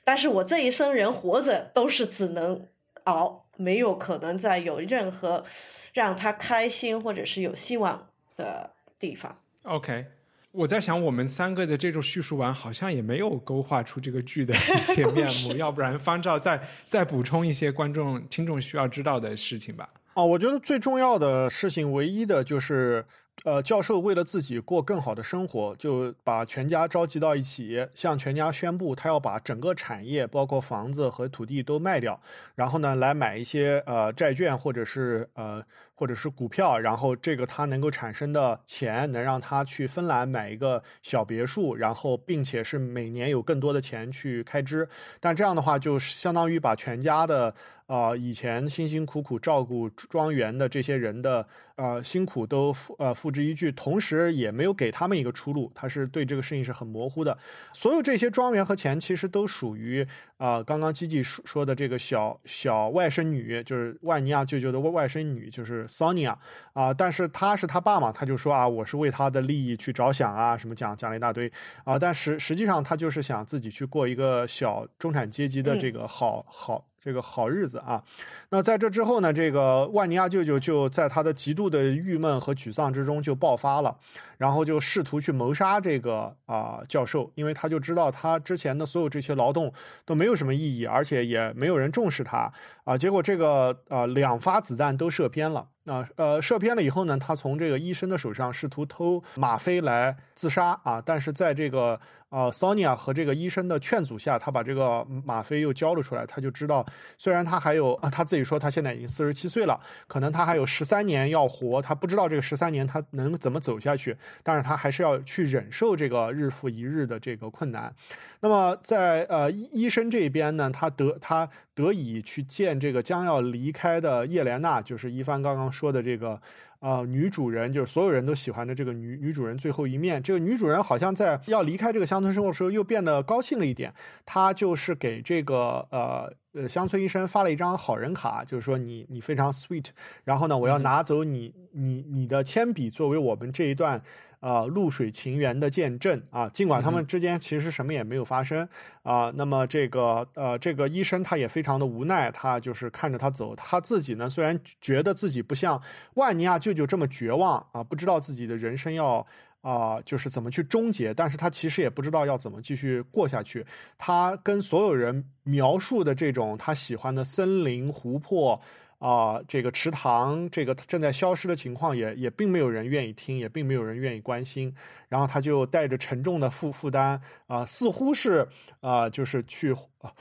但是我这一生人活着都是只能熬。没有可能再有任何让他开心或者是有希望的地方。OK，我在想，我们三个的这种叙述完，好像也没有勾画出这个剧的 一些面目。要不然，方照再再补充一些观众、听众需要知道的事情吧。哦，我觉得最重要的事情，唯一的就是。呃，教授为了自己过更好的生活，就把全家召集到一起，向全家宣布，他要把整个产业，包括房子和土地都卖掉，然后呢，来买一些呃债券或者是呃或者是股票，然后这个他能够产生的钱，能让他去芬兰买一个小别墅，然后并且是每年有更多的钱去开支，但这样的话，就相当于把全家的。啊，以前辛辛苦苦照顾庄园的这些人的呃辛苦都付呃付之一炬，同时也没有给他们一个出路，他是对这个事情是很模糊的。所有这些庄园和钱其实都属于啊，刚刚基基说说的这个小小外甥女，就是万尼亚舅舅的外外甥女，就是 Sonia 啊。但是他是他爸嘛，他就说啊，我是为他的利益去着想啊，什么讲讲了一大堆啊。但实实际上他就是想自己去过一个小中产阶级的这个好好。这个好日子啊。那在这之后呢，这个万尼亚舅舅就在他的极度的郁闷和沮丧之中就爆发了，然后就试图去谋杀这个啊教授，因为他就知道他之前的所有这些劳动都没有什么意义，而且也没有人重视他啊。结果这个啊两发子弹都射偏了。那呃，射偏了以后呢，他从这个医生的手上试图偷吗啡来自杀啊，但是在这个呃 Sonia 和这个医生的劝阻下，他把这个吗啡又交了出来。他就知道，虽然他还有啊，他自己说他现在已经四十七岁了，可能他还有十三年要活，他不知道这个十三年他能怎么走下去，但是他还是要去忍受这个日复一日的这个困难。那么在呃医生这边呢，他得他得以去见这个将要离开的叶莲娜，就是一帆刚刚说的这个呃女主人，就是所有人都喜欢的这个女女主人最后一面。这个女主人好像在要离开这个乡村生活的时候，又变得高兴了一点。她就是给这个呃呃乡村医生发了一张好人卡，就是说你你非常 sweet，然后呢，我要拿走你你你的铅笔作为我们这一段。啊，露水情缘的见证啊！尽管他们之间其实什么也没有发生啊，那么这个呃，这个医生他也非常的无奈，他就是看着他走，他自己呢虽然觉得自己不像万尼亚舅舅这么绝望啊，不知道自己的人生要啊就是怎么去终结，但是他其实也不知道要怎么继续过下去。他跟所有人描述的这种他喜欢的森林、湖泊。啊，这个池塘，这个正在消失的情况，也也并没有人愿意听，也并没有人愿意关心。然后他就带着沉重的负负担，啊，似乎是啊，就是去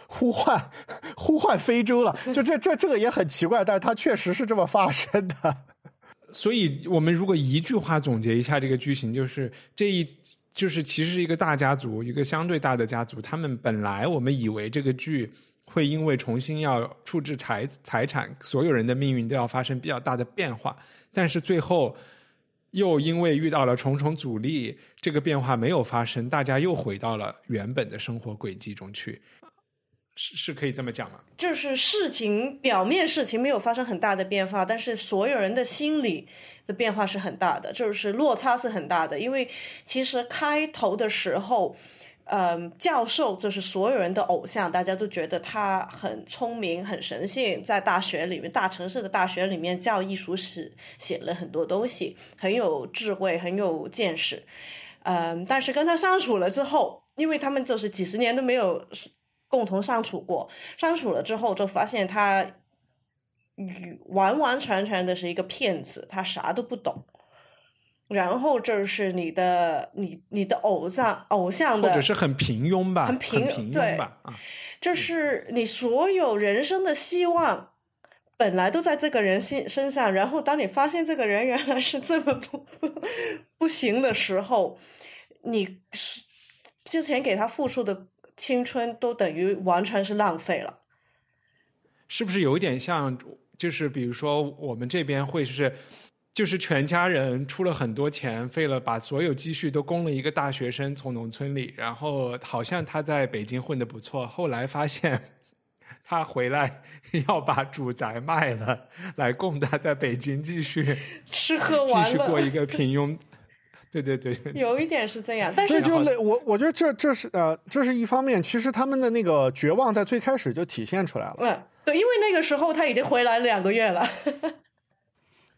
呼唤呼唤非洲了。就这这这个也很奇怪，但是他确实是这么发生的。所以，我们如果一句话总结一下这个剧情，就是这一就是其实是一个大家族，一个相对大的家族。他们本来我们以为这个剧。会因为重新要处置财财产，所有人的命运都要发生比较大的变化，但是最后又因为遇到了重重阻力，这个变化没有发生，大家又回到了原本的生活轨迹中去，是是可以这么讲吗？就是事情表面事情没有发生很大的变化，但是所有人的心理的变化是很大的，就是落差是很大的，因为其实开头的时候。嗯，教授就是所有人的偶像，大家都觉得他很聪明、很神性，在大学里面、大城市的大学里面教艺术史，写了很多东西，很有智慧、很有见识。嗯，但是跟他相处了之后，因为他们就是几十年都没有共同相处过，相处了之后就发现他完完全全的是一个骗子，他啥都不懂。然后这是你的你你的偶像偶像的，或者是很平庸吧，很平庸吧啊，就是你所有人生的希望本来都在这个人心身上，然后当你发现这个人原来是这么不不行的时候，你之前给他付出的青春都等于完全是浪费了，是不是有一点像？就是比如说我们这边会是。就是全家人出了很多钱，费了把所有积蓄都供了一个大学生从农村里，然后好像他在北京混得不错，后来发现他回来 要把主宅卖了，来供他在北京继续 吃喝玩乐，继续过一个 平庸。对对对，有一点是这样，但是就我我觉得这这是呃这是一方面，其实他们的那个绝望在最开始就体现出来了。嗯，对，因为那个时候他已经回来两个月了。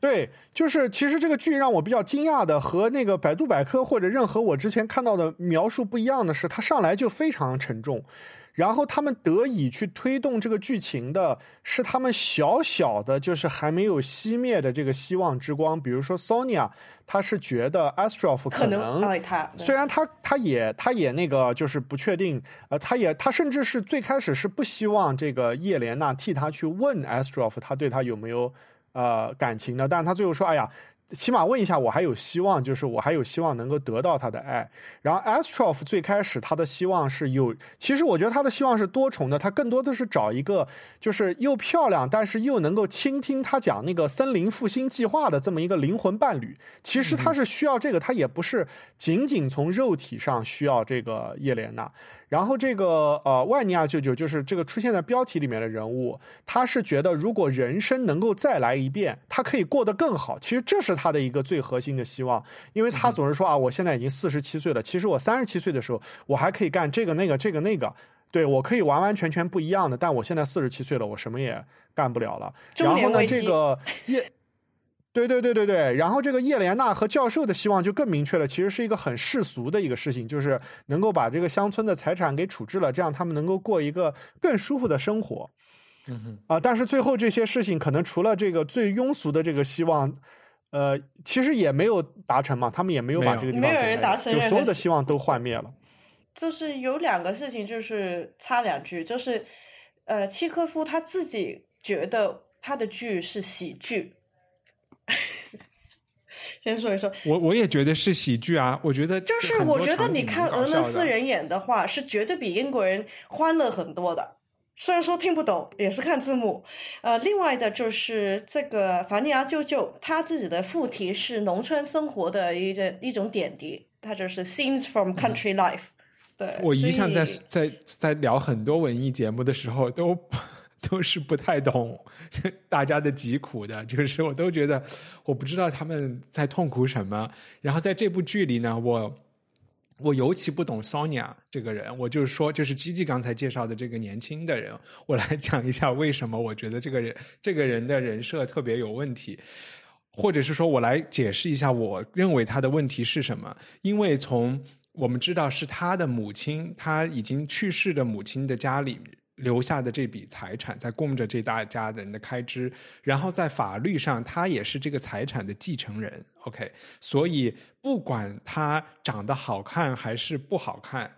对，就是其实这个剧让我比较惊讶的，和那个百度百科或者任何我之前看到的描述不一样的是，它上来就非常沉重，然后他们得以去推动这个剧情的是他们小小的，就是还没有熄灭的这个希望之光。比如说 Sonia，他是觉得 Astrof 可能，虽然他他也他也那个就是不确定，呃，他也他甚至是最开始是不希望这个叶莲娜替他去问 Astrof，他对他有没有。呃，感情的，但是他最后说：“哎呀，起码问一下，我还有希望，就是我还有希望能够得到他的爱。”然后 Astrof 最开始他的希望是有，其实我觉得他的希望是多重的，他更多的是找一个就是又漂亮，但是又能够倾听他讲那个森林复兴计划的这么一个灵魂伴侣。其实他是需要这个，他也不是仅仅从肉体上需要这个叶莲娜。然后这个呃，万尼亚舅舅就是这个出现在标题里面的人物，他是觉得如果人生能够再来一遍，他可以过得更好。其实这是他的一个最核心的希望，因为他总是说啊，我现在已经四十七岁了，其实我三十七岁的时候，我还可以干这个那个这个那个。对我可以完完全全不一样的，但我现在四十七岁了，我什么也干不了了。然后呢，这个 叶，对对对对对，然后这个叶莲娜和教授的希望就更明确了，其实是一个很世俗的一个事情，就是能够把这个乡村的财产给处置了，这样他们能够过一个更舒服的生活。嗯哼，啊，但是最后这些事情可能除了这个最庸俗的这个希望，呃，其实也没有达成嘛，他们也没有把这个地方给达成，就所有的希望都幻灭了。就是有两个事情，就是插两句，就是呃，契科夫他自己觉得他的剧是喜剧。先说一说，我我也觉得是喜剧啊，我觉得就是我觉得你看俄罗斯人演的话，是绝对比英国人欢乐很多的。虽然说听不懂，也是看字幕。呃，另外的就是这个凡尼亚舅舅，他自己的副题是农村生活的一些一种点滴，他就是 scenes from country life。对，我一向在在在聊很多文艺节目的时候，都都是不太懂 大家的疾苦的，就是我都觉得我不知道他们在痛苦什么。然后在这部剧里呢，我我尤其不懂 Sonia 这个人，我就是说，就是基基刚才介绍的这个年轻的人，我来讲一下为什么我觉得这个人这个人的人设特别有问题，或者是说我来解释一下我认为他的问题是什么，因为从。我们知道是他的母亲，他已经去世的母亲的家里留下的这笔财产，在供着这大家人的开支。然后在法律上，他也是这个财产的继承人。OK，所以不管他长得好看还是不好看，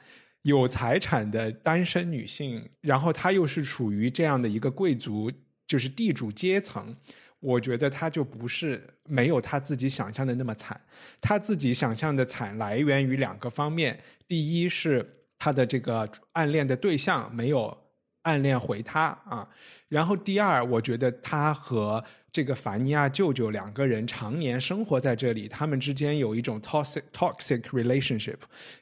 有财产的单身女性，然后她又是处于这样的一个贵族，就是地主阶层。我觉得他就不是没有他自己想象的那么惨，他自己想象的惨来源于两个方面，第一是他的这个暗恋的对象没有暗恋回他啊，然后第二，我觉得他和这个凡尼亚舅舅两个人常年生活在这里，他们之间有一种 toxic toxic relationship，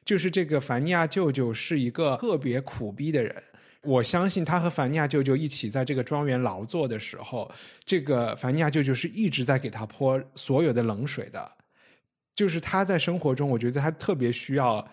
就是这个凡尼亚舅舅是一个特别苦逼的人。我相信他和凡尼亚舅舅一起在这个庄园劳作的时候，这个凡尼亚舅舅是一直在给他泼所有的冷水的。就是他在生活中，我觉得他特别需要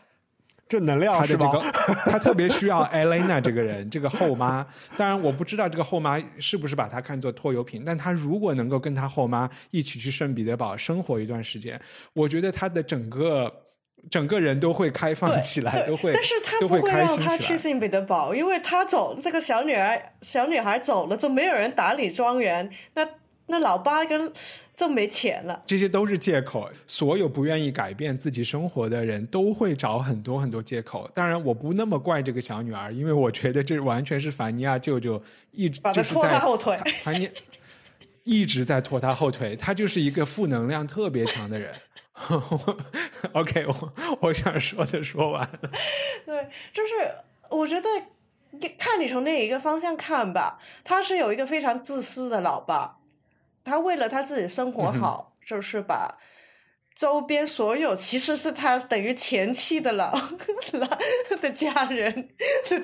正能量，他的这个 他特别需要艾蕾娜这个人，这个后妈。当然，我不知道这个后妈是不是把他看作拖油瓶，但他如果能够跟他后妈一起去圣彼得堡生活一段时间，我觉得他的整个。整个人都会开放起来，都会，但是他不会让他去圣彼得堡，因为他走，这个小女孩小女孩走了，就没有人打理庄园，那那老八跟就没钱了。这些都是借口，所有不愿意改变自己生活的人都会找很多很多借口。当然，我不那么怪这个小女儿，因为我觉得这完全是凡尼亚舅舅一直就是拖他后腿，凡尼一直在拖他后腿，他就是一个负能量特别强的人。OK，我我想说的说完了。对，就是我觉得看你从那一个方向看吧，他是有一个非常自私的老爸，他为了他自己生活好，就是把周边所有其实是他等于前妻的老的家人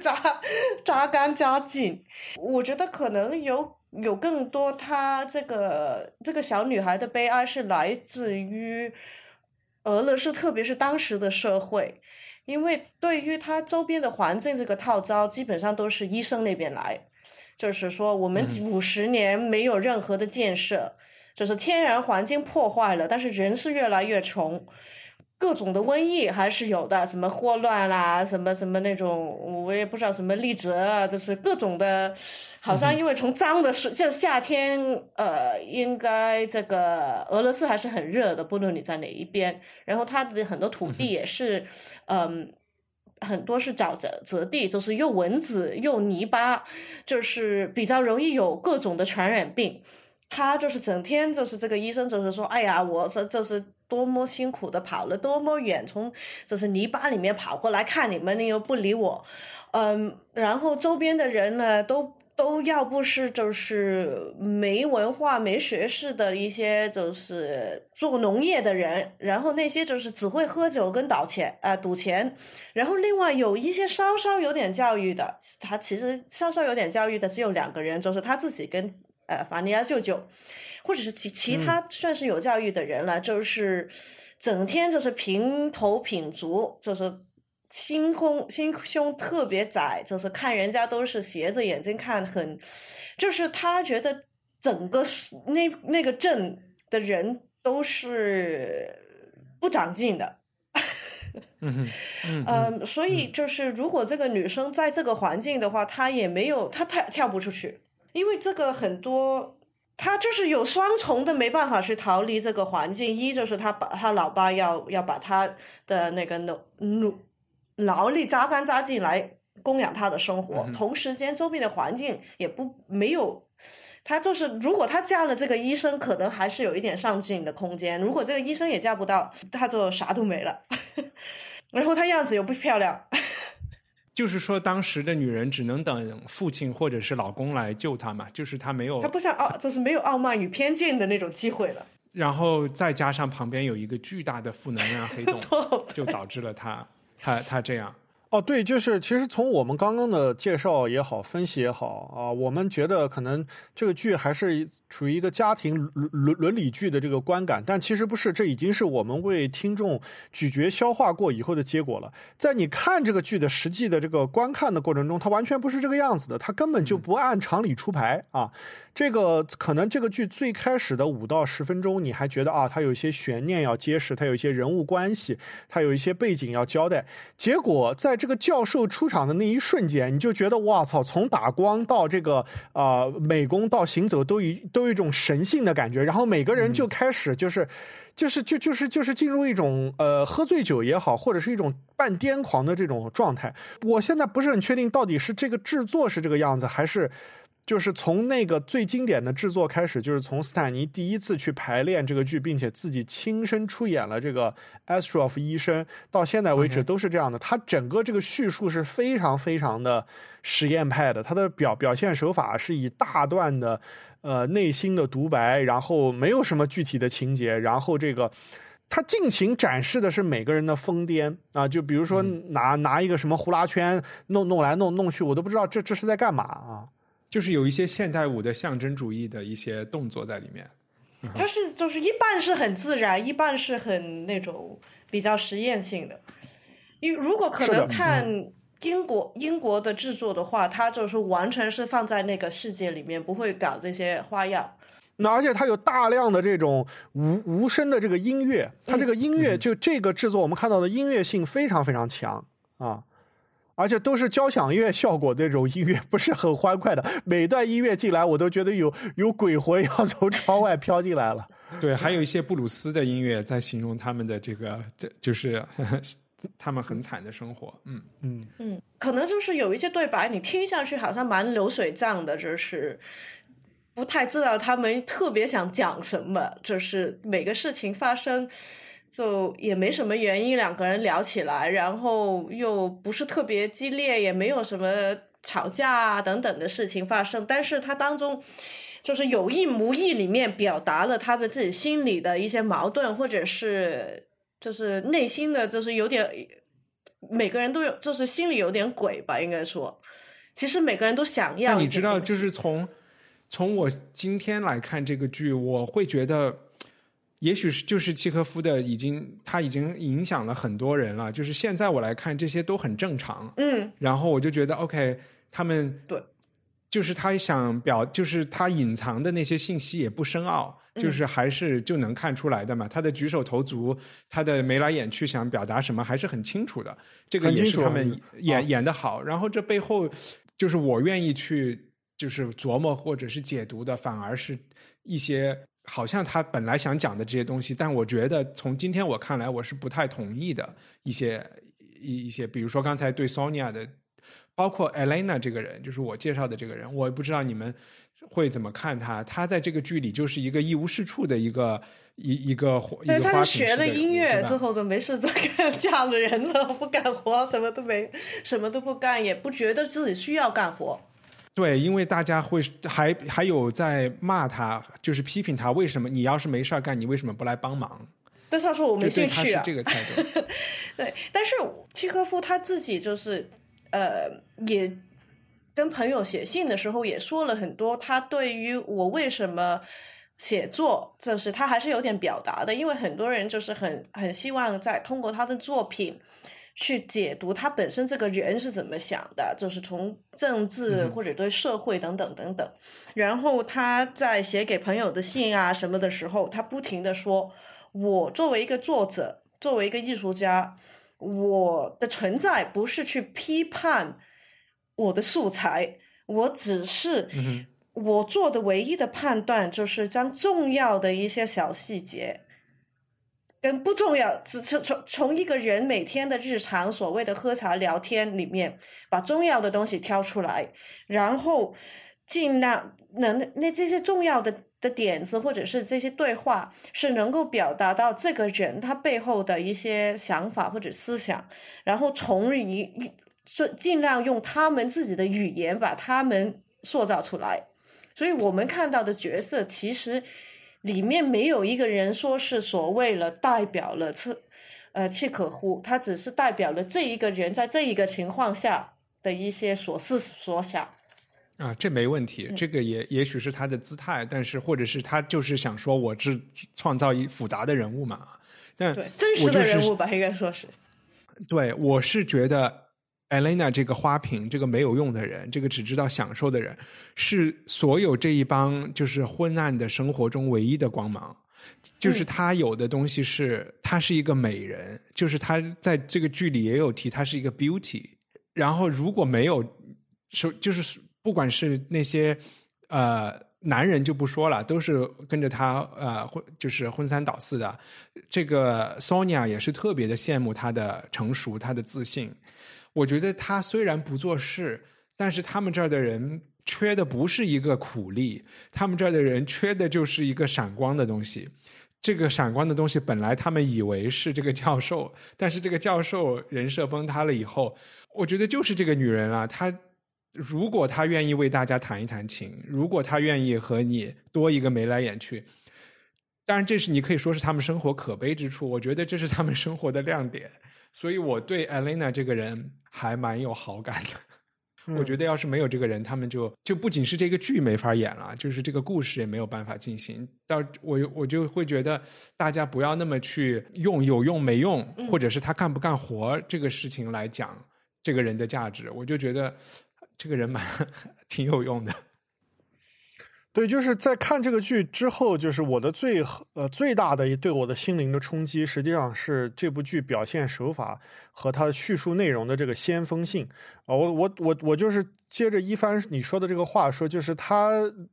扎扎干扎尽。我觉得可能有有更多他这个这个小女孩的悲哀是来自于。俄罗斯，特别是当时的社会，因为对于他周边的环境这个套招，基本上都是医生那边来，就是说我们五十年没有任何的建设，就是天然环境破坏了，但是人是越来越穷。各种的瘟疫还是有的，什么霍乱啦，什么什么那种，我也不知道什么痢疾啊，就是各种的。好像因为从脏的水，就夏天，呃，应该这个俄罗斯还是很热的，不论你在哪一边。然后它的很多土地也是，嗯，很多是沼泽泽地，就是又蚊子又泥巴，就是比较容易有各种的传染病。他就是整天就是这个医生就是说，哎呀，我这就是。多么辛苦的跑了多么远，从就是泥巴里面跑过来看你们，你又不理我，嗯，然后周边的人呢，都都要不是就是没文化、没学识的一些，就是做农业的人，然后那些就是只会喝酒跟倒钱啊赌钱，然后另外有一些稍稍有点教育的，他其实稍稍有点教育的只有两个人，就是他自己跟呃法尼亚舅舅。或者是其其他算是有教育的人了，就是整天就是平头品足，就是心胸心胸特别窄，就是看人家都是斜着眼睛看，很，就是他觉得整个那那个镇的人都是不长进的。嗯嗯，所以就是如果这个女生在这个环境的话，她也没有她跳跳不出去，因为这个很多。他就是有双重的，没办法去逃离这个环境。一就是他把他老爸要要把他的那个努努劳力扎干扎进来供养他的生活，同时间周边的环境也不没有。他就是如果他嫁了这个医生，可能还是有一点上进的空间。如果这个医生也嫁不到，他就啥都没了。然后他样子又不漂亮。就是说，当时的女人只能等父亲或者是老公来救她嘛，就是她没有，她不像傲，就是没有傲慢与偏见的那种机会了。然后再加上旁边有一个巨大的负能量黑 洞，就导致了她，她，她这样。哦，对，就是其实从我们刚刚的介绍也好，分析也好啊，我们觉得可能这个剧还是处于一个家庭伦伦伦理剧的这个观感，但其实不是，这已经是我们为听众咀嚼消化过以后的结果了。在你看这个剧的实际的这个观看的过程中，它完全不是这个样子的，它根本就不按常理出牌啊。这个可能这个剧最开始的五到十分钟，你还觉得啊，它有一些悬念要揭示，它有一些人物关系，它有一些背景要交代。结果在这个教授出场的那一瞬间，你就觉得哇操，从打光到这个啊美工到行走，都一都有一种神性的感觉。然后每个人就开始就是，就是就就是就是进入一种呃喝醉酒也好，或者是一种半癫狂的这种状态。我现在不是很确定到底是这个制作是这个样子，还是。就是从那个最经典的制作开始，就是从斯坦尼第一次去排练这个剧，并且自己亲身出演了这个 Astrof 医生，到现在为止都是这样的。他整个这个叙述是非常非常的实验派的，他的表表现手法是以大段的呃内心的独白，然后没有什么具体的情节，然后这个他尽情展示的是每个人的疯癫啊，就比如说拿拿一个什么呼啦圈弄弄来弄弄去，我都不知道这这是在干嘛啊。就是有一些现代舞的象征主义的一些动作在里面，它是就是一半是很自然，一半是很那种比较实验性的。因如果可能看英国英国的制作的话，它就是完全是放在那个世界里面，不会搞这些花样。那而且它有大量的这种无无声的这个音乐，它这个音乐就这个制作，我们看到的音乐性非常非常强啊。而且都是交响乐效果的这种音乐，不是很欢快的。每段音乐进来，我都觉得有有鬼魂要从窗外飘进来了。对，还有一些布鲁斯的音乐在形容他们的这个，这就是 他们很惨的生活。嗯嗯嗯，可能就是有一些对白，你听下去好像蛮流水账的，就是不太知道他们特别想讲什么，就是每个事情发生。就也没什么原因，两个人聊起来，然后又不是特别激烈，也没有什么吵架啊等等的事情发生。但是他当中就是有意无意里面表达了他们自己心里的一些矛盾，或者是就是内心的，就是有点每个人都有，就是心里有点鬼吧，应该说。其实每个人都想要。那你知道，就是从从我今天来看这个剧，我会觉得。也许是就是契诃夫的，已经他已经影响了很多人了。就是现在我来看，这些都很正常。嗯，然后我就觉得，OK，他们对，就是他想表，就是他隐藏的那些信息也不深奥，就是还是就能看出来的嘛。他的举手投足，他的眉来眼去想表达什么，还是很清楚的。这个也是他们演演的好。然后这背后，就是我愿意去就是琢磨或者是解读的，反而是一些。好像他本来想讲的这些东西，但我觉得从今天我看来，我是不太同意的一些一一些，比如说刚才对 Sonia 的，包括 Elena 这个人，就是我介绍的这个人，我不知道你们会怎么看他。他在这个剧里就是一个一无是处的一个一一个对，他是学了音乐之后就没事做，嫁了人了不干活，什么都没，什么都不干，也不觉得自己需要干活。对，因为大家会还还有在骂他，就是批评他，为什么你要是没事儿干，你为什么不来帮忙？但是他说我没兴趣啊，这个态度。对，但是契诃夫他自己就是呃，也跟朋友写信的时候也说了很多，他对于我为什么写作，就是他还是有点表达的，因为很多人就是很很希望在通过他的作品。去解读他本身这个人是怎么想的，就是从政治或者对社会等等等等。然后他在写给朋友的信啊什么的时候，他不停的说：“我作为一个作者，作为一个艺术家，我的存在不是去批判我的素材，我只是我做的唯一的判断就是将重要的一些小细节。”跟不重要，只从从从一个人每天的日常所谓的喝茶聊天里面，把重要的东西挑出来，然后尽量能那这些重要的的点子或者是这些对话是能够表达到这个人他背后的一些想法或者思想，然后从一尽尽量用他们自己的语言把他们塑造出来，所以我们看到的角色其实。里面没有一个人说是所谓了代表了切，呃契可乎，他只是代表了这一个人在这一个情况下的一些所思所想。啊，这没问题，这个也也许是他的姿态，但是或者是他就是想说我是创造一复杂的人物嘛。但对真实的人物吧，应该说是。对，我是觉得。Elena 这个花瓶，这个没有用的人，这个只知道享受的人，是所有这一帮就是昏暗的生活中唯一的光芒。就是他有的东西是，他是一个美人，就是他在这个剧里也有提，他是一个 beauty。然后如果没有，说就是不管是那些呃男人就不说了，都是跟着他呃混就是昏三倒四的。这个 Sonia 也是特别的羡慕他的成熟，他的自信。我觉得他虽然不做事，但是他们这儿的人缺的不是一个苦力，他们这儿的人缺的就是一个闪光的东西。这个闪光的东西本来他们以为是这个教授，但是这个教授人设崩塌了以后，我觉得就是这个女人啊。她如果她愿意为大家弹一弹琴，如果她愿意和你多一个眉来眼去，当然这是你可以说是他们生活可悲之处。我觉得这是他们生活的亮点。所以我对 Elena 这个人还蛮有好感的。我觉得要是没有这个人，他们就就不仅是这个剧没法演了，就是这个故事也没有办法进行。到我我就会觉得大家不要那么去用有用没用，或者是他干不干活这个事情来讲这个人的价值。我就觉得这个人蛮 挺有用的。对，就是在看这个剧之后，就是我的最呃最大的对我的心灵的冲击，实际上是这部剧表现手法和它的叙述内容的这个先锋性啊！我我我我就是接着一帆你说的这个话说，就是他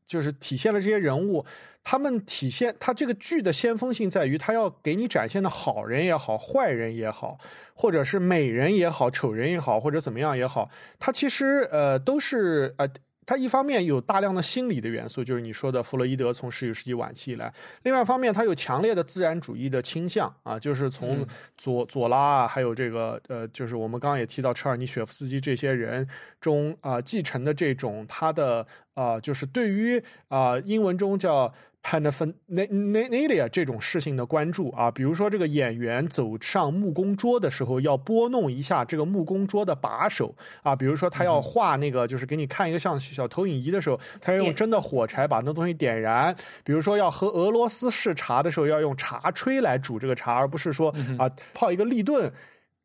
就是体现了这些人物，他们体现他这个剧的先锋性在于，他要给你展现的好人也好，坏人也好，或者是美人也好，丑人也好，或者怎么样也好，他其实呃都是呃。它一方面有大量的心理的元素，就是你说的弗洛伊德从十九世纪晚期以来；另外一方面，它有强烈的自然主义的倾向啊，就是从左左拉啊，还有这个呃，就是我们刚刚也提到车尔尼雪夫斯基这些人中啊继承的这种他的啊，就是对于啊英文中叫。Panaphenalia 这种事情的关注啊，比如说这个演员走上木工桌的时候，要拨弄一下这个木工桌的把手啊，比如说他要画那个，就是给你看一个像小投影仪的时候，他要用真的火柴把那东西点燃。比如说要喝俄罗斯式茶的时候，要用茶吹来煮这个茶，而不是说啊泡一个立顿。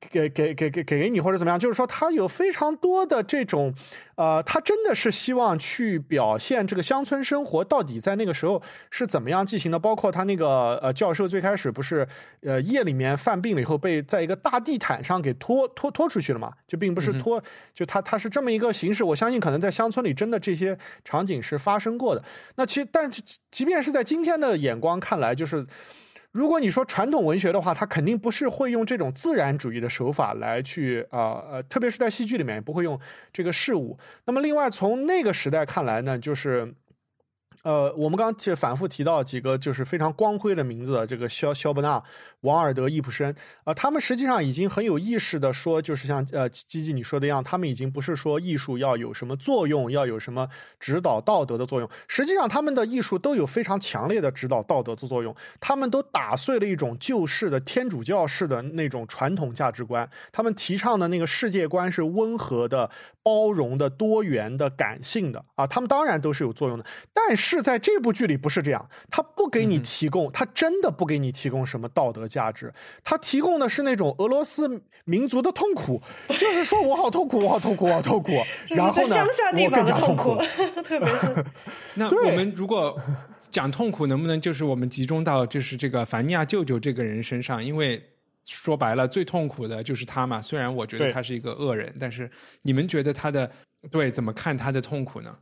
给给给给给你或者怎么样，就是说他有非常多的这种，呃，他真的是希望去表现这个乡村生活到底在那个时候是怎么样进行的。包括他那个呃教授最开始不是呃夜里面犯病了以后被在一个大地毯上给拖拖拖出去了嘛？就并不是拖，就他他是这么一个形式。我相信可能在乡村里真的这些场景是发生过的。那其实，但是即便是在今天的眼光看来，就是。如果你说传统文学的话，它肯定不是会用这种自然主义的手法来去啊呃，特别是在戏剧里面不会用这个事物。那么，另外从那个时代看来呢，就是。呃，我们刚刚就反复提到几个就是非常光辉的名字，这个肖肖伯纳、王尔德、易卜生。啊，他们实际上已经很有意识的说，就是像呃基基你说的一样，他们已经不是说艺术要有什么作用，要有什么指导道德的作用，实际上他们的艺术都有非常强烈的指导道德的作用，他们都打碎了一种旧式的天主教式的那种传统价值观，他们提倡的那个世界观是温和的、包容的、多元的、感性的啊，他们当然都是有作用的。但是在这部剧里不是这样，他不给你提供，他真的不给你提供什么道德价值，他提供的是那种俄罗斯民族的痛苦，就是说我好痛苦，我好痛苦，我好痛苦。然后呢，我更加痛苦。特别是，那我们如果讲痛苦，能不能就是我们集中到就是这个凡尼亚舅舅这个人身上？因为。说白了，最痛苦的就是他嘛。虽然我觉得他是一个恶人，但是你们觉得他的对怎么看他的痛苦呢？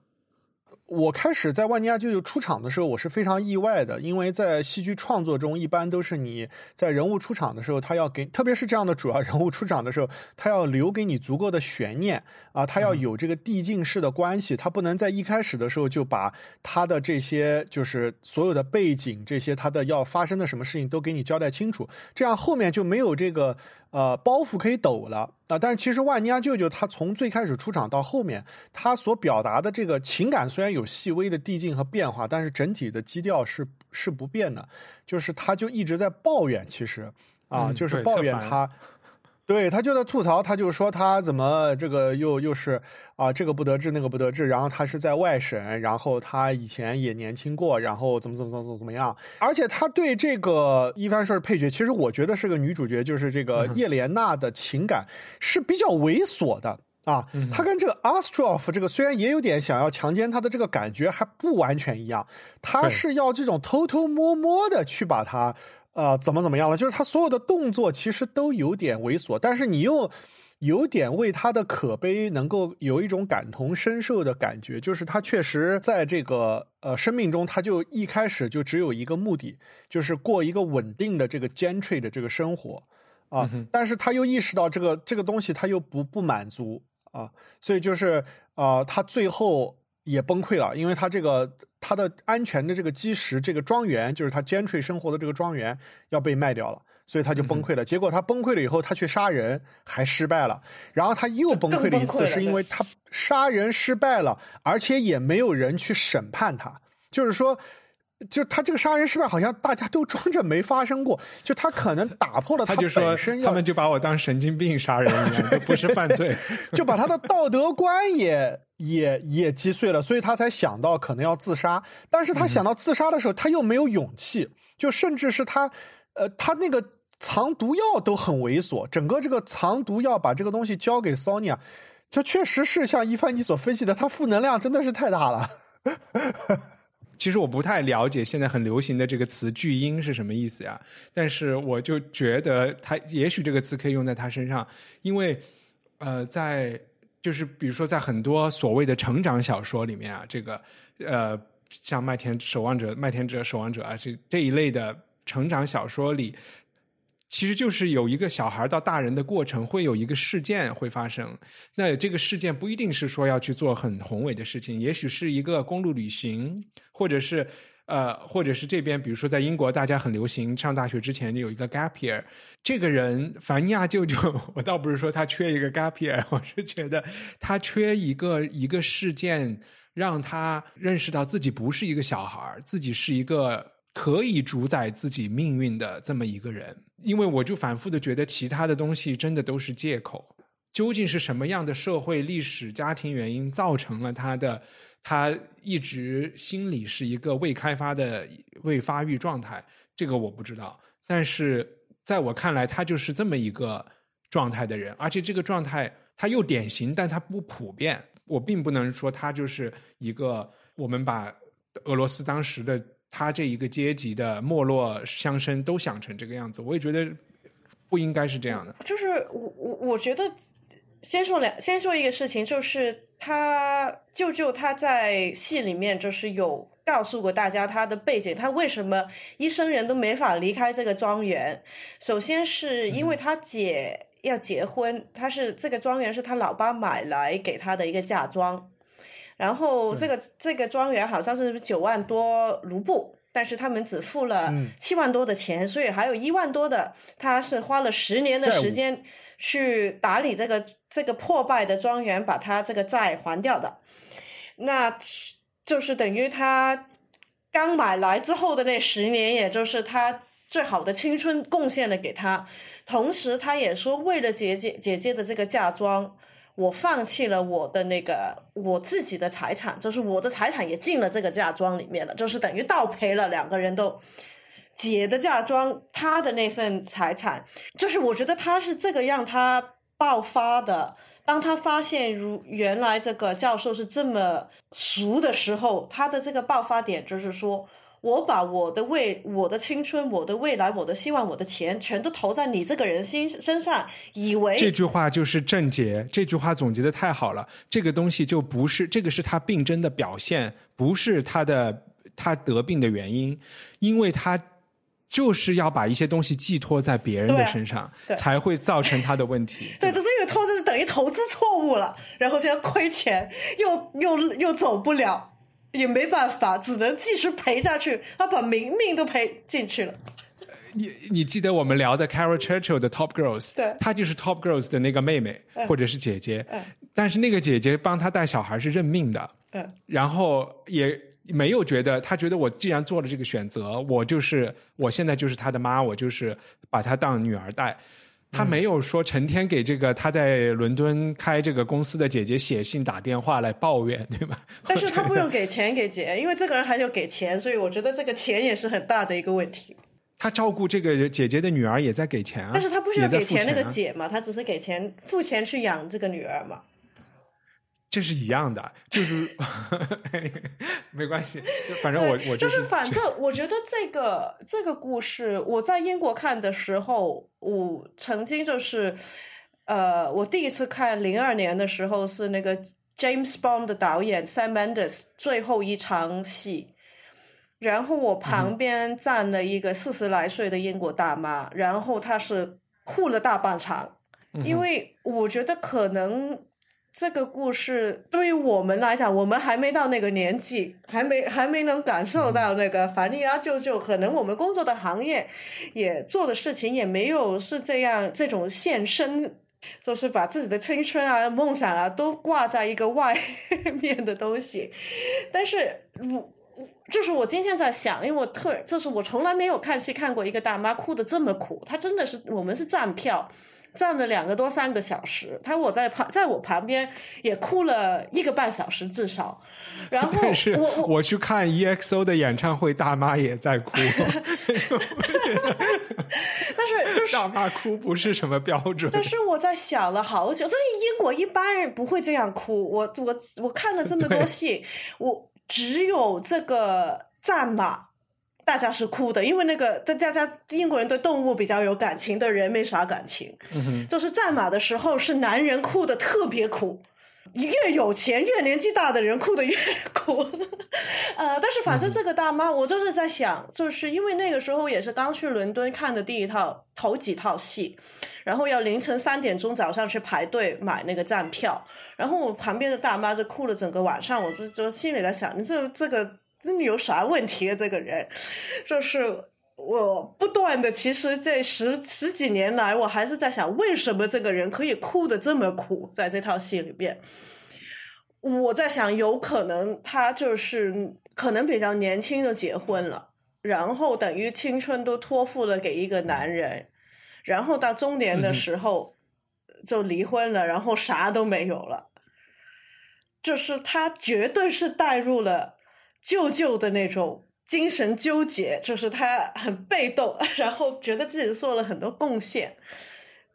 我开始在万尼亚舅舅出场的时候，我是非常意外的，因为在戏剧创作中，一般都是你在人物出场的时候，他要给，特别是这样的主要人物出场的时候，他要留给你足够的悬念啊，他要有这个递进式的关系，他不能在一开始的时候就把他的这些就是所有的背景，这些他的要发生的什么事情都给你交代清楚，这样后面就没有这个。呃，包袱可以抖了啊！但是其实万尼亚舅舅他从最开始出场到后面，他所表达的这个情感虽然有细微的递进和变化，但是整体的基调是是不变的，就是他就一直在抱怨，其实啊，就是抱怨他。对他就在吐槽，他就说他怎么这个又又是啊这个不得志那个不得志，然后他是在外省，然后他以前也年轻过，然后怎么怎么怎么怎么样，而且他对这个一帆是配角，其实我觉得是个女主角，就是这个叶莲娜的情感是比较猥琐的啊，他跟这个 Astrov 这个虽然也有点想要强奸他的这个感觉还不完全一样，他是要这种偷偷摸摸的去把他。呃，怎么怎么样了？就是他所有的动作其实都有点猥琐，但是你又有点为他的可悲能够有一种感同身受的感觉。就是他确实在这个呃生命中，他就一开始就只有一个目的，就是过一个稳定的这个 gentry 的这个生活啊。但是他又意识到这个这个东西他又不不满足啊，所以就是啊，他最后也崩溃了，因为他这个。他的安全的这个基石，这个庄园，就是他 gentry 生活的这个庄园要被卖掉了，所以他就崩溃了。结果他崩溃了以后，他去杀人还失败了，然后他又崩溃了一次，是因为他杀人失败了，而且也没有人去审判他。就是说，就他这个杀人失败，好像大家都装着没发生过。就他可能打破了他就说他们就把我当神经病杀人一样，不是犯罪，就把他的道德观也。也也击碎了，所以他才想到可能要自杀。但是他想到自杀的时候，他又没有勇气，就甚至是他，呃，他那个藏毒药都很猥琐。整个这个藏毒药把这个东西交给 Sonia，这确实是像一帆你所分析的，他负能量真的是太大了。其实我不太了解现在很流行的这个词“巨婴”是什么意思呀？但是我就觉得他也许这个词可以用在他身上，因为呃，在。就是比如说，在很多所谓的成长小说里面啊，这个呃，像《麦田守望者》《麦田者守望者》啊，这这一类的成长小说里，其实就是有一个小孩到大人的过程，会有一个事件会发生。那这个事件不一定是说要去做很宏伟的事情，也许是一个公路旅行，或者是。呃，或者是这边，比如说在英国，大家很流行上大学之前有一个 gap year。这个人凡尼亚舅舅，我倒不是说他缺一个 gap year，我是觉得他缺一个一个事件，让他认识到自己不是一个小孩自己是一个可以主宰自己命运的这么一个人。因为我就反复的觉得，其他的东西真的都是借口。究竟是什么样的社会、历史、家庭原因造成了他的？他一直心里是一个未开发的未发育状态，这个我不知道。但是在我看来，他就是这么一个状态的人，而且这个状态他又典型，但他不普遍。我并不能说他就是一个我们把俄罗斯当时的他这一个阶级的没落乡绅都想成这个样子。我也觉得不应该是这样的。就是我我我觉得。先说两，先说一个事情，就是他舅舅他在戏里面就是有告诉过大家他的背景，他为什么一生人都没法离开这个庄园。首先是因为他姐要结婚，他是这个庄园是他老爸买来给他的一个嫁妆，然后这个这个庄园好像是九万多卢布，但是他们只付了七万多的钱，所以还有一万多的，他是花了十年的时间。去打理这个这个破败的庄园，把他这个债还掉的，那就是等于他刚买来之后的那十年，也就是他最好的青春贡献了给他。同时，他也说，为了姐姐姐姐的这个嫁妆，我放弃了我的那个我自己的财产，就是我的财产也进了这个嫁妆里面了，就是等于倒赔了两个人都。姐的嫁妆，她的那份财产，就是我觉得他是这个让他爆发的。当他发现如原来这个教授是这么俗的时候，他的这个爆发点就是说。我把我的未、我的青春、我的未来、我的希望、我的钱，全都投在你这个人心身上，以为这句话就是正解。这句话总结的太好了。这个东西就不是这个是他病症的表现，不是他的他得病的原因，因为他就是要把一些东西寄托在别人的身上，才会造成他的问题。对，这是因为投资等于投资错误了，然后现在亏钱，又又又走不了。也没办法，只能继续赔下去。他把命命都赔进去了。你你记得我们聊的 Carol Churchill 的 Top Girls，对，她就是 Top Girls 的那个妹妹或者是姐姐。嗯，但是那个姐姐帮她带小孩是认命的。嗯，然后也没有觉得，她觉得我既然做了这个选择，我就是我现在就是她的妈，我就是把她当女儿带。他没有说成天给这个他在伦敦开这个公司的姐姐写信打电话来抱怨，对吧？但是他不用给钱给姐，因为这个人还要给钱，所以我觉得这个钱也是很大的一个问题。他照顾这个姐姐的女儿也在给钱啊，但是他不需要给钱那个姐嘛，他只是给钱付钱去养这个女儿嘛。这是一样的，就是 没关系，反正我我就是反正我觉得这个这个故事，我在英国看的时候，我曾经就是呃，我第一次看零二年的时候是那个 James Bond 的导演 Sam Mendes 最后一场戏，然后我旁边站了一个四十来岁的英国大妈，然后她是哭了大半场，因为我觉得可能。这个故事对于我们来讲，我们还没到那个年纪，还没还没能感受到那个凡尼亚舅舅。可能我们工作的行业，也做的事情也没有是这样这种献身，就是把自己的青春啊、梦想啊都挂在一个外面的东西。但是，我就是我今天在想，因为我特就是我从来没有看戏看过一个大妈哭的这么苦，她真的是我们是站票。站了两个多三个小时，他我在旁，在我旁边也哭了一个半小时至少。然后我我去看 EXO 的演唱会，大妈也在哭。但是就是大妈哭不是什么标准。但是我在想了好久，这英国一般人不会这样哭。我我我看了这么多戏，我只有这个战马。大家是哭的，因为那个大家英国人对动物比较有感情，对人没啥感情。就是战马的时候，是男人哭的特别苦，越有钱越年纪大的人哭的越苦。呃，但是反正这个大妈，我就是在想，就是因为那个时候也是刚去伦敦看的第一套头几套戏，然后要凌晨三点钟早上去排队买那个站票，然后我旁边的大妈就哭了整个晚上，我就就心里在想，你这这个。你有啥问题啊？这个人，就是我不断的，其实这十十几年来，我还是在想，为什么这个人可以哭的这么苦，在这套戏里边，我在想，有可能他就是可能比较年轻就结婚了，然后等于青春都托付了给一个男人，然后到中年的时候就离婚了，然后啥都没有了，就是他绝对是带入了。舅舅的那种精神纠结，就是他很被动，然后觉得自己做了很多贡献，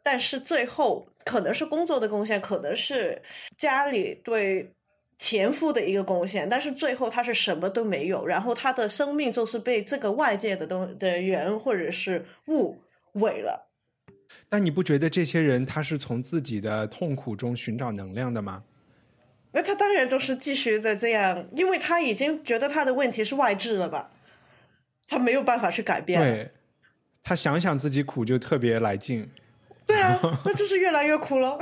但是最后可能是工作的贡献，可能是家里对前夫的一个贡献，但是最后他是什么都没有，然后他的生命就是被这个外界的东的人或者是物毁了。但你不觉得这些人他是从自己的痛苦中寻找能量的吗？那他当然就是继续在这样，因为他已经觉得他的问题是外置了吧，他没有办法去改变。对，他想想自己苦就特别来劲。对啊，那就是越来越苦了。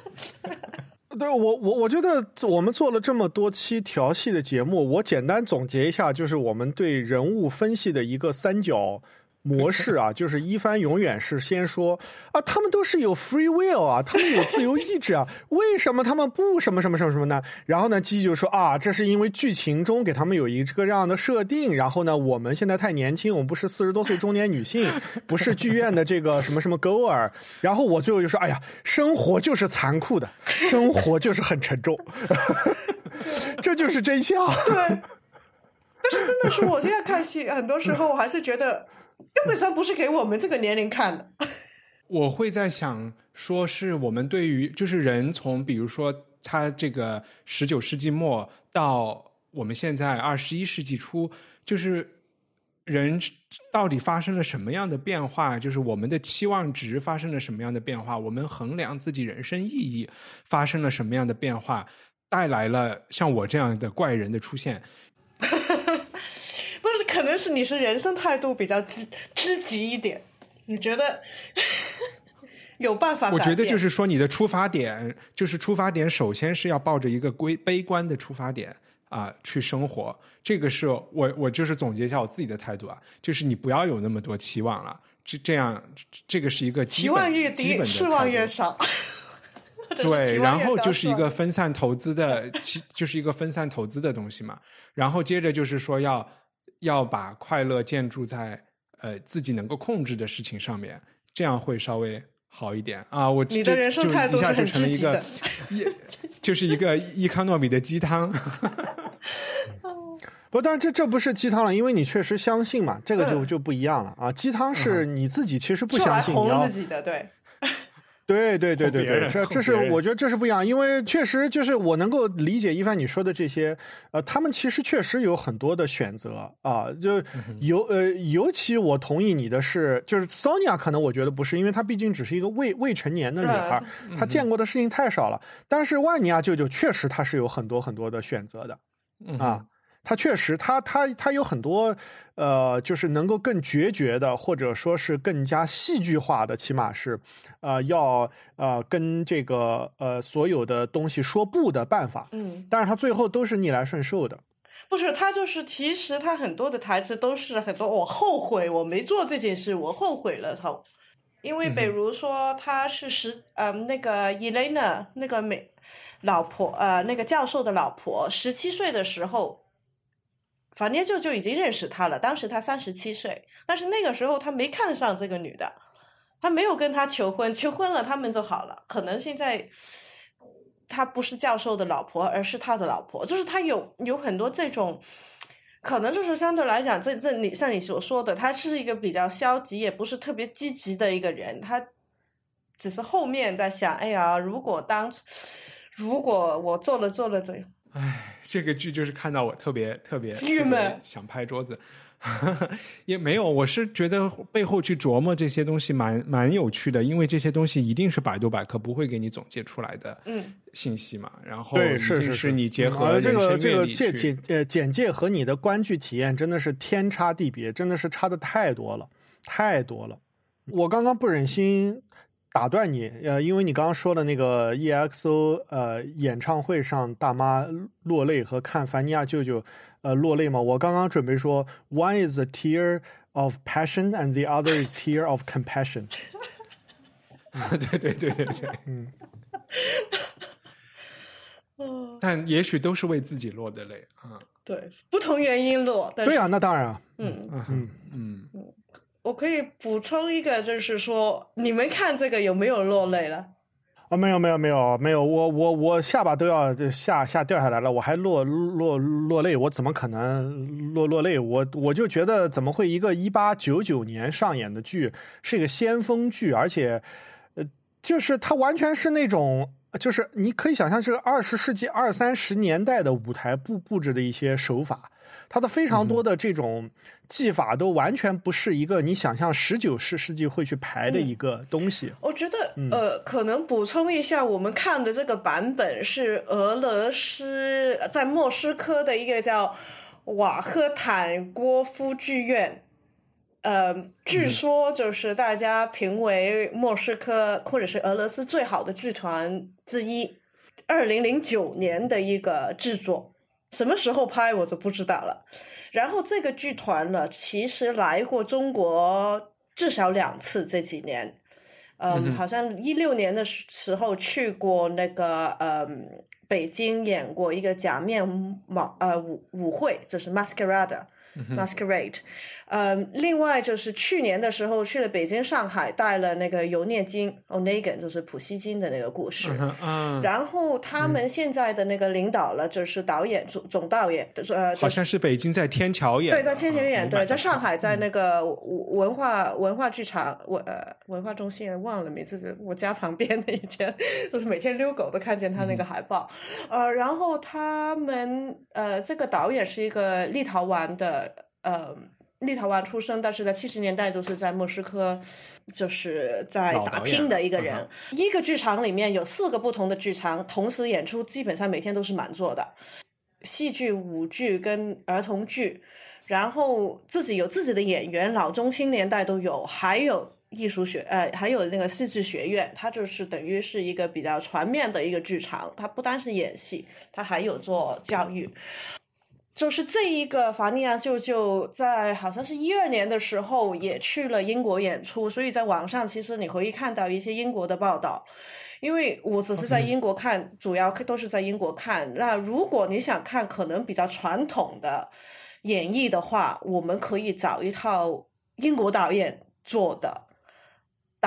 对我，我我觉得我们做了这么多期调戏的节目，我简单总结一下，就是我们对人物分析的一个三角模式啊，就是一帆永远是先说啊，他们都是有 free will 啊，他们有自由意志啊，为什么他们不什么什么什么什么呢？然后呢，基就说啊，这是因为剧情中给他们有一个这样的设定，然后呢，我们现在太年轻，我们不是四十多岁中年女性，不是剧院的这个什么什么 goer，然后我最后就说，哎呀，生活就是残酷的，生活就是很沉重，这就是真相。对，但是真的是我现在看戏，很多时候我还是觉得。根本上不是给我们这个年龄看的。我会在想，说是我们对于就是人从比如说他这个十九世纪末到我们现在二十一世纪初，就是人到底发生了什么样的变化？就是我们的期望值发生了什么样的变化？我们衡量自己人生意义发生了什么样的变化？带来了像我这样的怪人的出现。可能是你是人生态度比较知知极一点，你觉得 有办法？我觉得就是说，你的出发点就是出发点，首先是要抱着一个归悲观的出发点啊去生活。这个是我我就是总结一下我自己的态度啊，就是你不要有那么多期望了，这这样这个是一个期望越低，失望越少。对，然后就是一个分散投资的，就是一个分散投资的东西嘛。然后接着就是说要。要把快乐建筑在呃自己能够控制的事情上面，这样会稍微好一点啊。我你的人生态度一下就成了一个，就是一个 伊康诺米的鸡汤。不，但这这不是鸡汤了，因为你确实相信嘛，这个就就不一样了啊。鸡汤是你自己其实不相信，你要自己的对。对对对对对，这这是我觉得这是不一样，因为确实就是我能够理解一帆你说的这些，呃，他们其实确实有很多的选择啊，就尤呃尤其我同意你的是，就是 Sonia 可能我觉得不是，因为她毕竟只是一个未未成年的女孩，她见过的事情太少了，但是万尼亚舅舅确实他是有很多很多的选择的，啊。他确实，他他他有很多，呃，就是能够更决绝的，或者说是更加戏剧化的，起码是，呃，要呃跟这个呃所有的东西说不的办法。嗯，但是他最后都是逆来顺受的。不是，他就是其实他很多的台词都是很多，我后悔我没做这件事，我后悔了。他，因为比如说他是十呃那个 Elena 那个美老婆呃那个教授的老婆，十七岁的时候。法涅就就已经认识他了，当时他三十七岁，但是那个时候他没看上这个女的，他没有跟她求婚，求婚了他们就好了。可能现在他不是教授的老婆，而是他的老婆，就是他有有很多这种，可能就是相对来讲，这这你像你所说的，他是一个比较消极，也不是特别积极的一个人，他只是后面在想，哎呀，如果当如果我做了做了这。唉，这个剧就是看到我特别特别郁闷，想拍桌子，也没有。我是觉得背后去琢磨这些东西蛮蛮有趣的，因为这些东西一定是百度百科不会给你总结出来的信息嘛。然后对，是是是你结合这个这个简简呃简介和你的观剧体验真的是天差地别，真的是差的太多了，太多了。我刚刚不忍心。打断你，呃，因为你刚刚说的那个 EXO 呃演唱会上大妈落泪和看凡尼亚舅舅呃落泪嘛，我刚刚准备说，one is a tear of passion and the other is tear of compassion。对对对对对，嗯，但也许都是为自己落的泪啊，对，不同原因落，对啊，那当然啊，嗯。嗯。嗯。我可以补充一个，就是说，你们看这个有没有落泪了？啊，没有，没有，没有，没有，我我我下巴都要下下掉下来了，我还落落落泪，我怎么可能落落泪？我我就觉得怎么会一个一八九九年上演的剧是一个先锋剧，而且，呃，就是它完全是那种，就是你可以想象是二十世纪二三十年代的舞台布布置的一些手法。它的非常多的这种技法都完全不是一个你想象十九世世纪会去排的一个东西。我觉得，呃，可能补充一下，我们看的这个版本是俄罗斯在莫斯科的一个叫瓦赫坦郭夫剧院。呃，据说就是大家评为莫斯科或者是俄罗斯最好的剧团之一，二零零九年的一个制作。什么时候拍我就不知道了。然后这个剧团呢，其实来过中国至少两次这几年，嗯，好像一六年的时候去过那个嗯北京演过一个假面舞呃舞舞会，就是 Masquerade。Masquerade，呃，另外就是去年的时候去了北京、上海，带了那个尤涅金 Onegin，就是普希金的那个故事。嗯，然后他们现在的那个领导了，就是导演总总导演，呃，好像是北京在天桥演，对，在天桥演，对，在上海在那个文化文化剧场文呃文化中心，忘了名字，我家旁边的以前，就是每天遛狗都看见他那个海报。呃，然后他们呃，这个导演是一个立陶宛的。呃，立陶宛出生，但是在七十年代就是在莫斯科，就是在打拼的一个人。一个剧场里面有四个不同的剧场同时演出，基本上每天都是满座的。戏剧、舞剧跟儿童剧，然后自己有自己的演员，老中青年代都有，还有艺术学，呃，还有那个戏剧学院，它就是等于是一个比较全面的一个剧场。它不单是演戏，它还有做教育。就是这一个法尼亚舅舅在好像是一二年的时候也去了英国演出，所以在网上其实你可以看到一些英国的报道。因为我只是在英国看，主要都是在英国看。那如果你想看可能比较传统的演绎的话，我们可以找一套英国导演做的。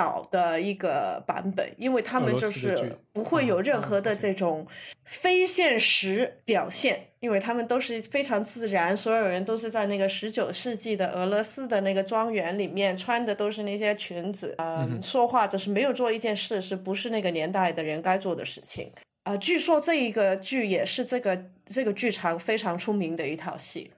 导的一个版本，因为他们就是不会有任何的这种非现实表现，因为他们都是非常自然，所有人都是在那个十九世纪的俄罗斯的那个庄园里面，穿的都是那些裙子，嗯，说话就是没有做一件事是不是那个年代的人该做的事情啊？据说这一个剧也是这个这个剧场非常出名的一套戏。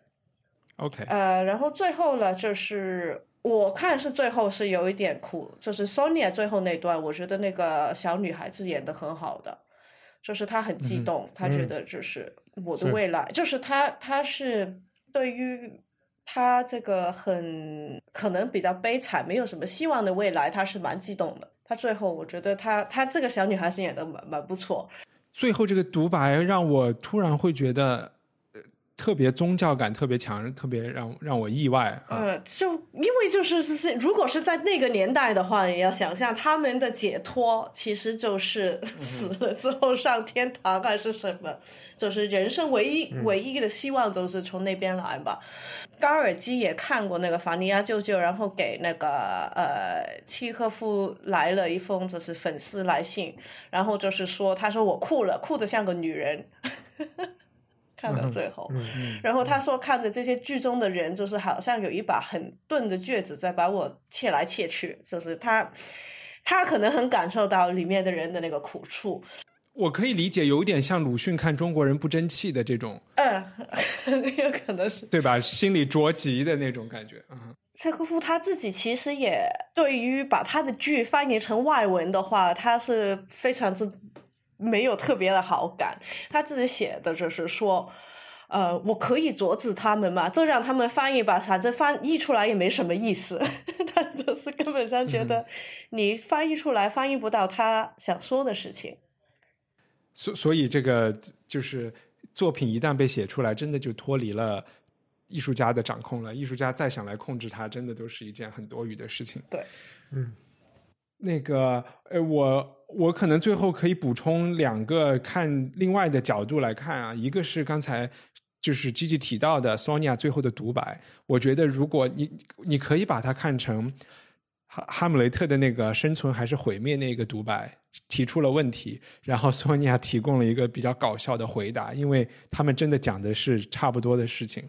OK，呃，然后最后呢，就是。我看是最后是有一点苦，就是 Sonia 最后那段，我觉得那个小女孩子演的很好的，就是她很激动，她觉得就是我的未来，就是她她是对于她这个很可能比较悲惨、没有什么希望的未来，她是蛮激动的。她最后我觉得她她这个小女孩子演的蛮蛮不错。最后这个独白让我突然会觉得。特别宗教感特别强，特别让让我意外。嗯，就因为就是是是，如果是在那个年代的话，你要想象他们的解脱其实就是 死了之后上天堂还是什么，就是人生唯一唯一的希望就是从那边来吧。高尔基也看过那个法尼亚舅舅，然后给那个呃契诃夫来了一封就是粉丝来信，然后就是说他说我哭了，哭得像个女人。看到最后，然后他说看着这些剧中的人，就是好像有一把很钝的锯子在把我切来切去，就是他，他可能很感受到里面的人的那个苦处。我可以理解，有一点像鲁迅看中国人不争气的这种，嗯，有可能是对吧？心里着急的那种感觉。嗯，契诃夫他自己其实也对于把他的剧翻译成外文的话，他是非常之。没有特别的好感，他自己写的就是说，呃，我可以阻止他们嘛，就让他们翻译吧，反正翻译出来也没什么意思。他就是根本上觉得你翻译出来翻译不到他想说的事情。所所以，这个就是作品一旦被写出来，真的就脱离了艺术家的掌控了。艺术家再想来控制它，真的都是一件很多余的事情。对，嗯，那个，呃，我。我可能最后可以补充两个看另外的角度来看啊，一个是刚才就是积极提到的 Sonia 最后的独白，我觉得如果你你可以把它看成哈哈姆雷特的那个生存还是毁灭那个独白提出了问题，然后 Sonia 提供了一个比较搞笑的回答，因为他们真的讲的是差不多的事情。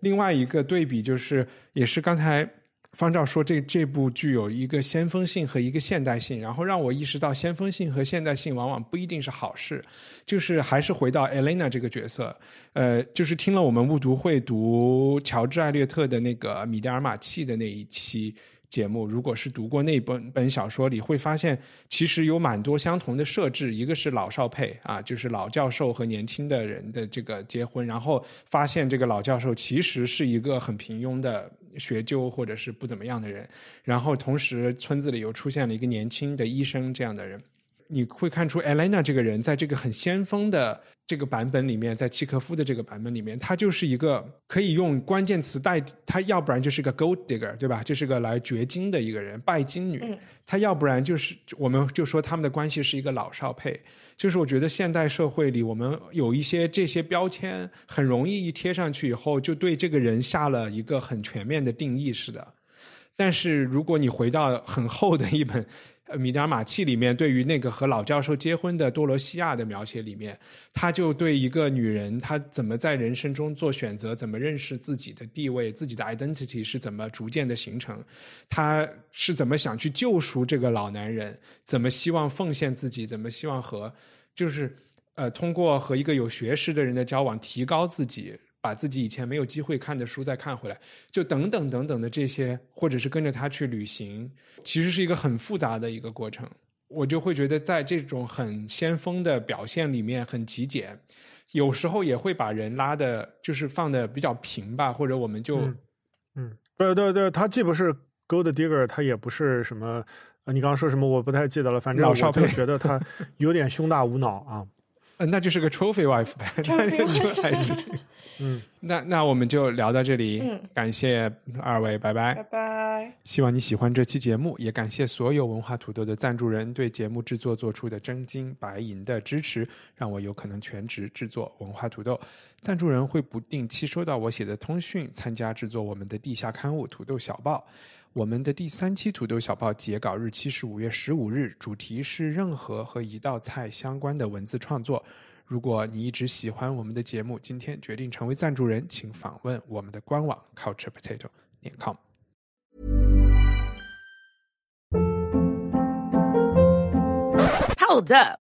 另外一个对比就是，也是刚才。方照说：“这这部具有一个先锋性和一个现代性，然后让我意识到先锋性和现代性往往不一定是好事。就是还是回到 Elena 这个角色，呃，就是听了我们误读会读乔治·艾略特的那个《米德尔马契》的那一期。”节目，如果是读过那本本小说里，会发现其实有蛮多相同的设置。一个是老少配啊，就是老教授和年轻的人的这个结婚，然后发现这个老教授其实是一个很平庸的学究或者是不怎么样的人。然后同时村子里又出现了一个年轻的医生这样的人。你会看出 Elena 这个人在这个很先锋的这个版本里面，在契科夫的这个版本里面，他就是一个可以用关键词代，他要不然就是个 gold digger，对吧？这是个来掘金的一个人，拜金女。他要不然就是，我们就说他们的关系是一个老少配。就是我觉得现代社会里，我们有一些这些标签，很容易一贴上去以后，就对这个人下了一个很全面的定义似的。但是如果你回到很厚的一本。米德尔马契里面对于那个和老教授结婚的多罗西亚的描写里面，他就对一个女人，她怎么在人生中做选择，怎么认识自己的地位，自己的 identity 是怎么逐渐的形成，她是怎么想去救赎这个老男人，怎么希望奉献自己，怎么希望和就是呃通过和一个有学识的人的交往提高自己。把自己以前没有机会看的书再看回来，就等等等等的这些，或者是跟着他去旅行，其实是一个很复杂的一个过程。我就会觉得，在这种很先锋的表现里面很极简，有时候也会把人拉的，就是放的比较平吧，或者我们就，嗯，对对对，他既不是 Gold Digger，他也不是什么，你刚刚说什么我不太记得了，反正我就觉得他 有点胸大无脑啊，嗯，那就是个 Trophy Wife 呗，那就还是这个。嗯，那那我们就聊到这里。嗯，感谢二位，拜拜，拜拜。希望你喜欢这期节目，也感谢所有文化土豆的赞助人对节目制作做出的真金白银的支持，让我有可能全职制作文化土豆。赞助人会不定期收到我写的通讯，参加制作我们的地下刊物《土豆小报》。我们的第三期《土豆小报》截稿日期是五月十五日，主题是任何和一道菜相关的文字创作。如果你一直喜欢我们的节目，今天决定成为赞助人，请访问我们的官网 culturepotato 点 com。Hold up.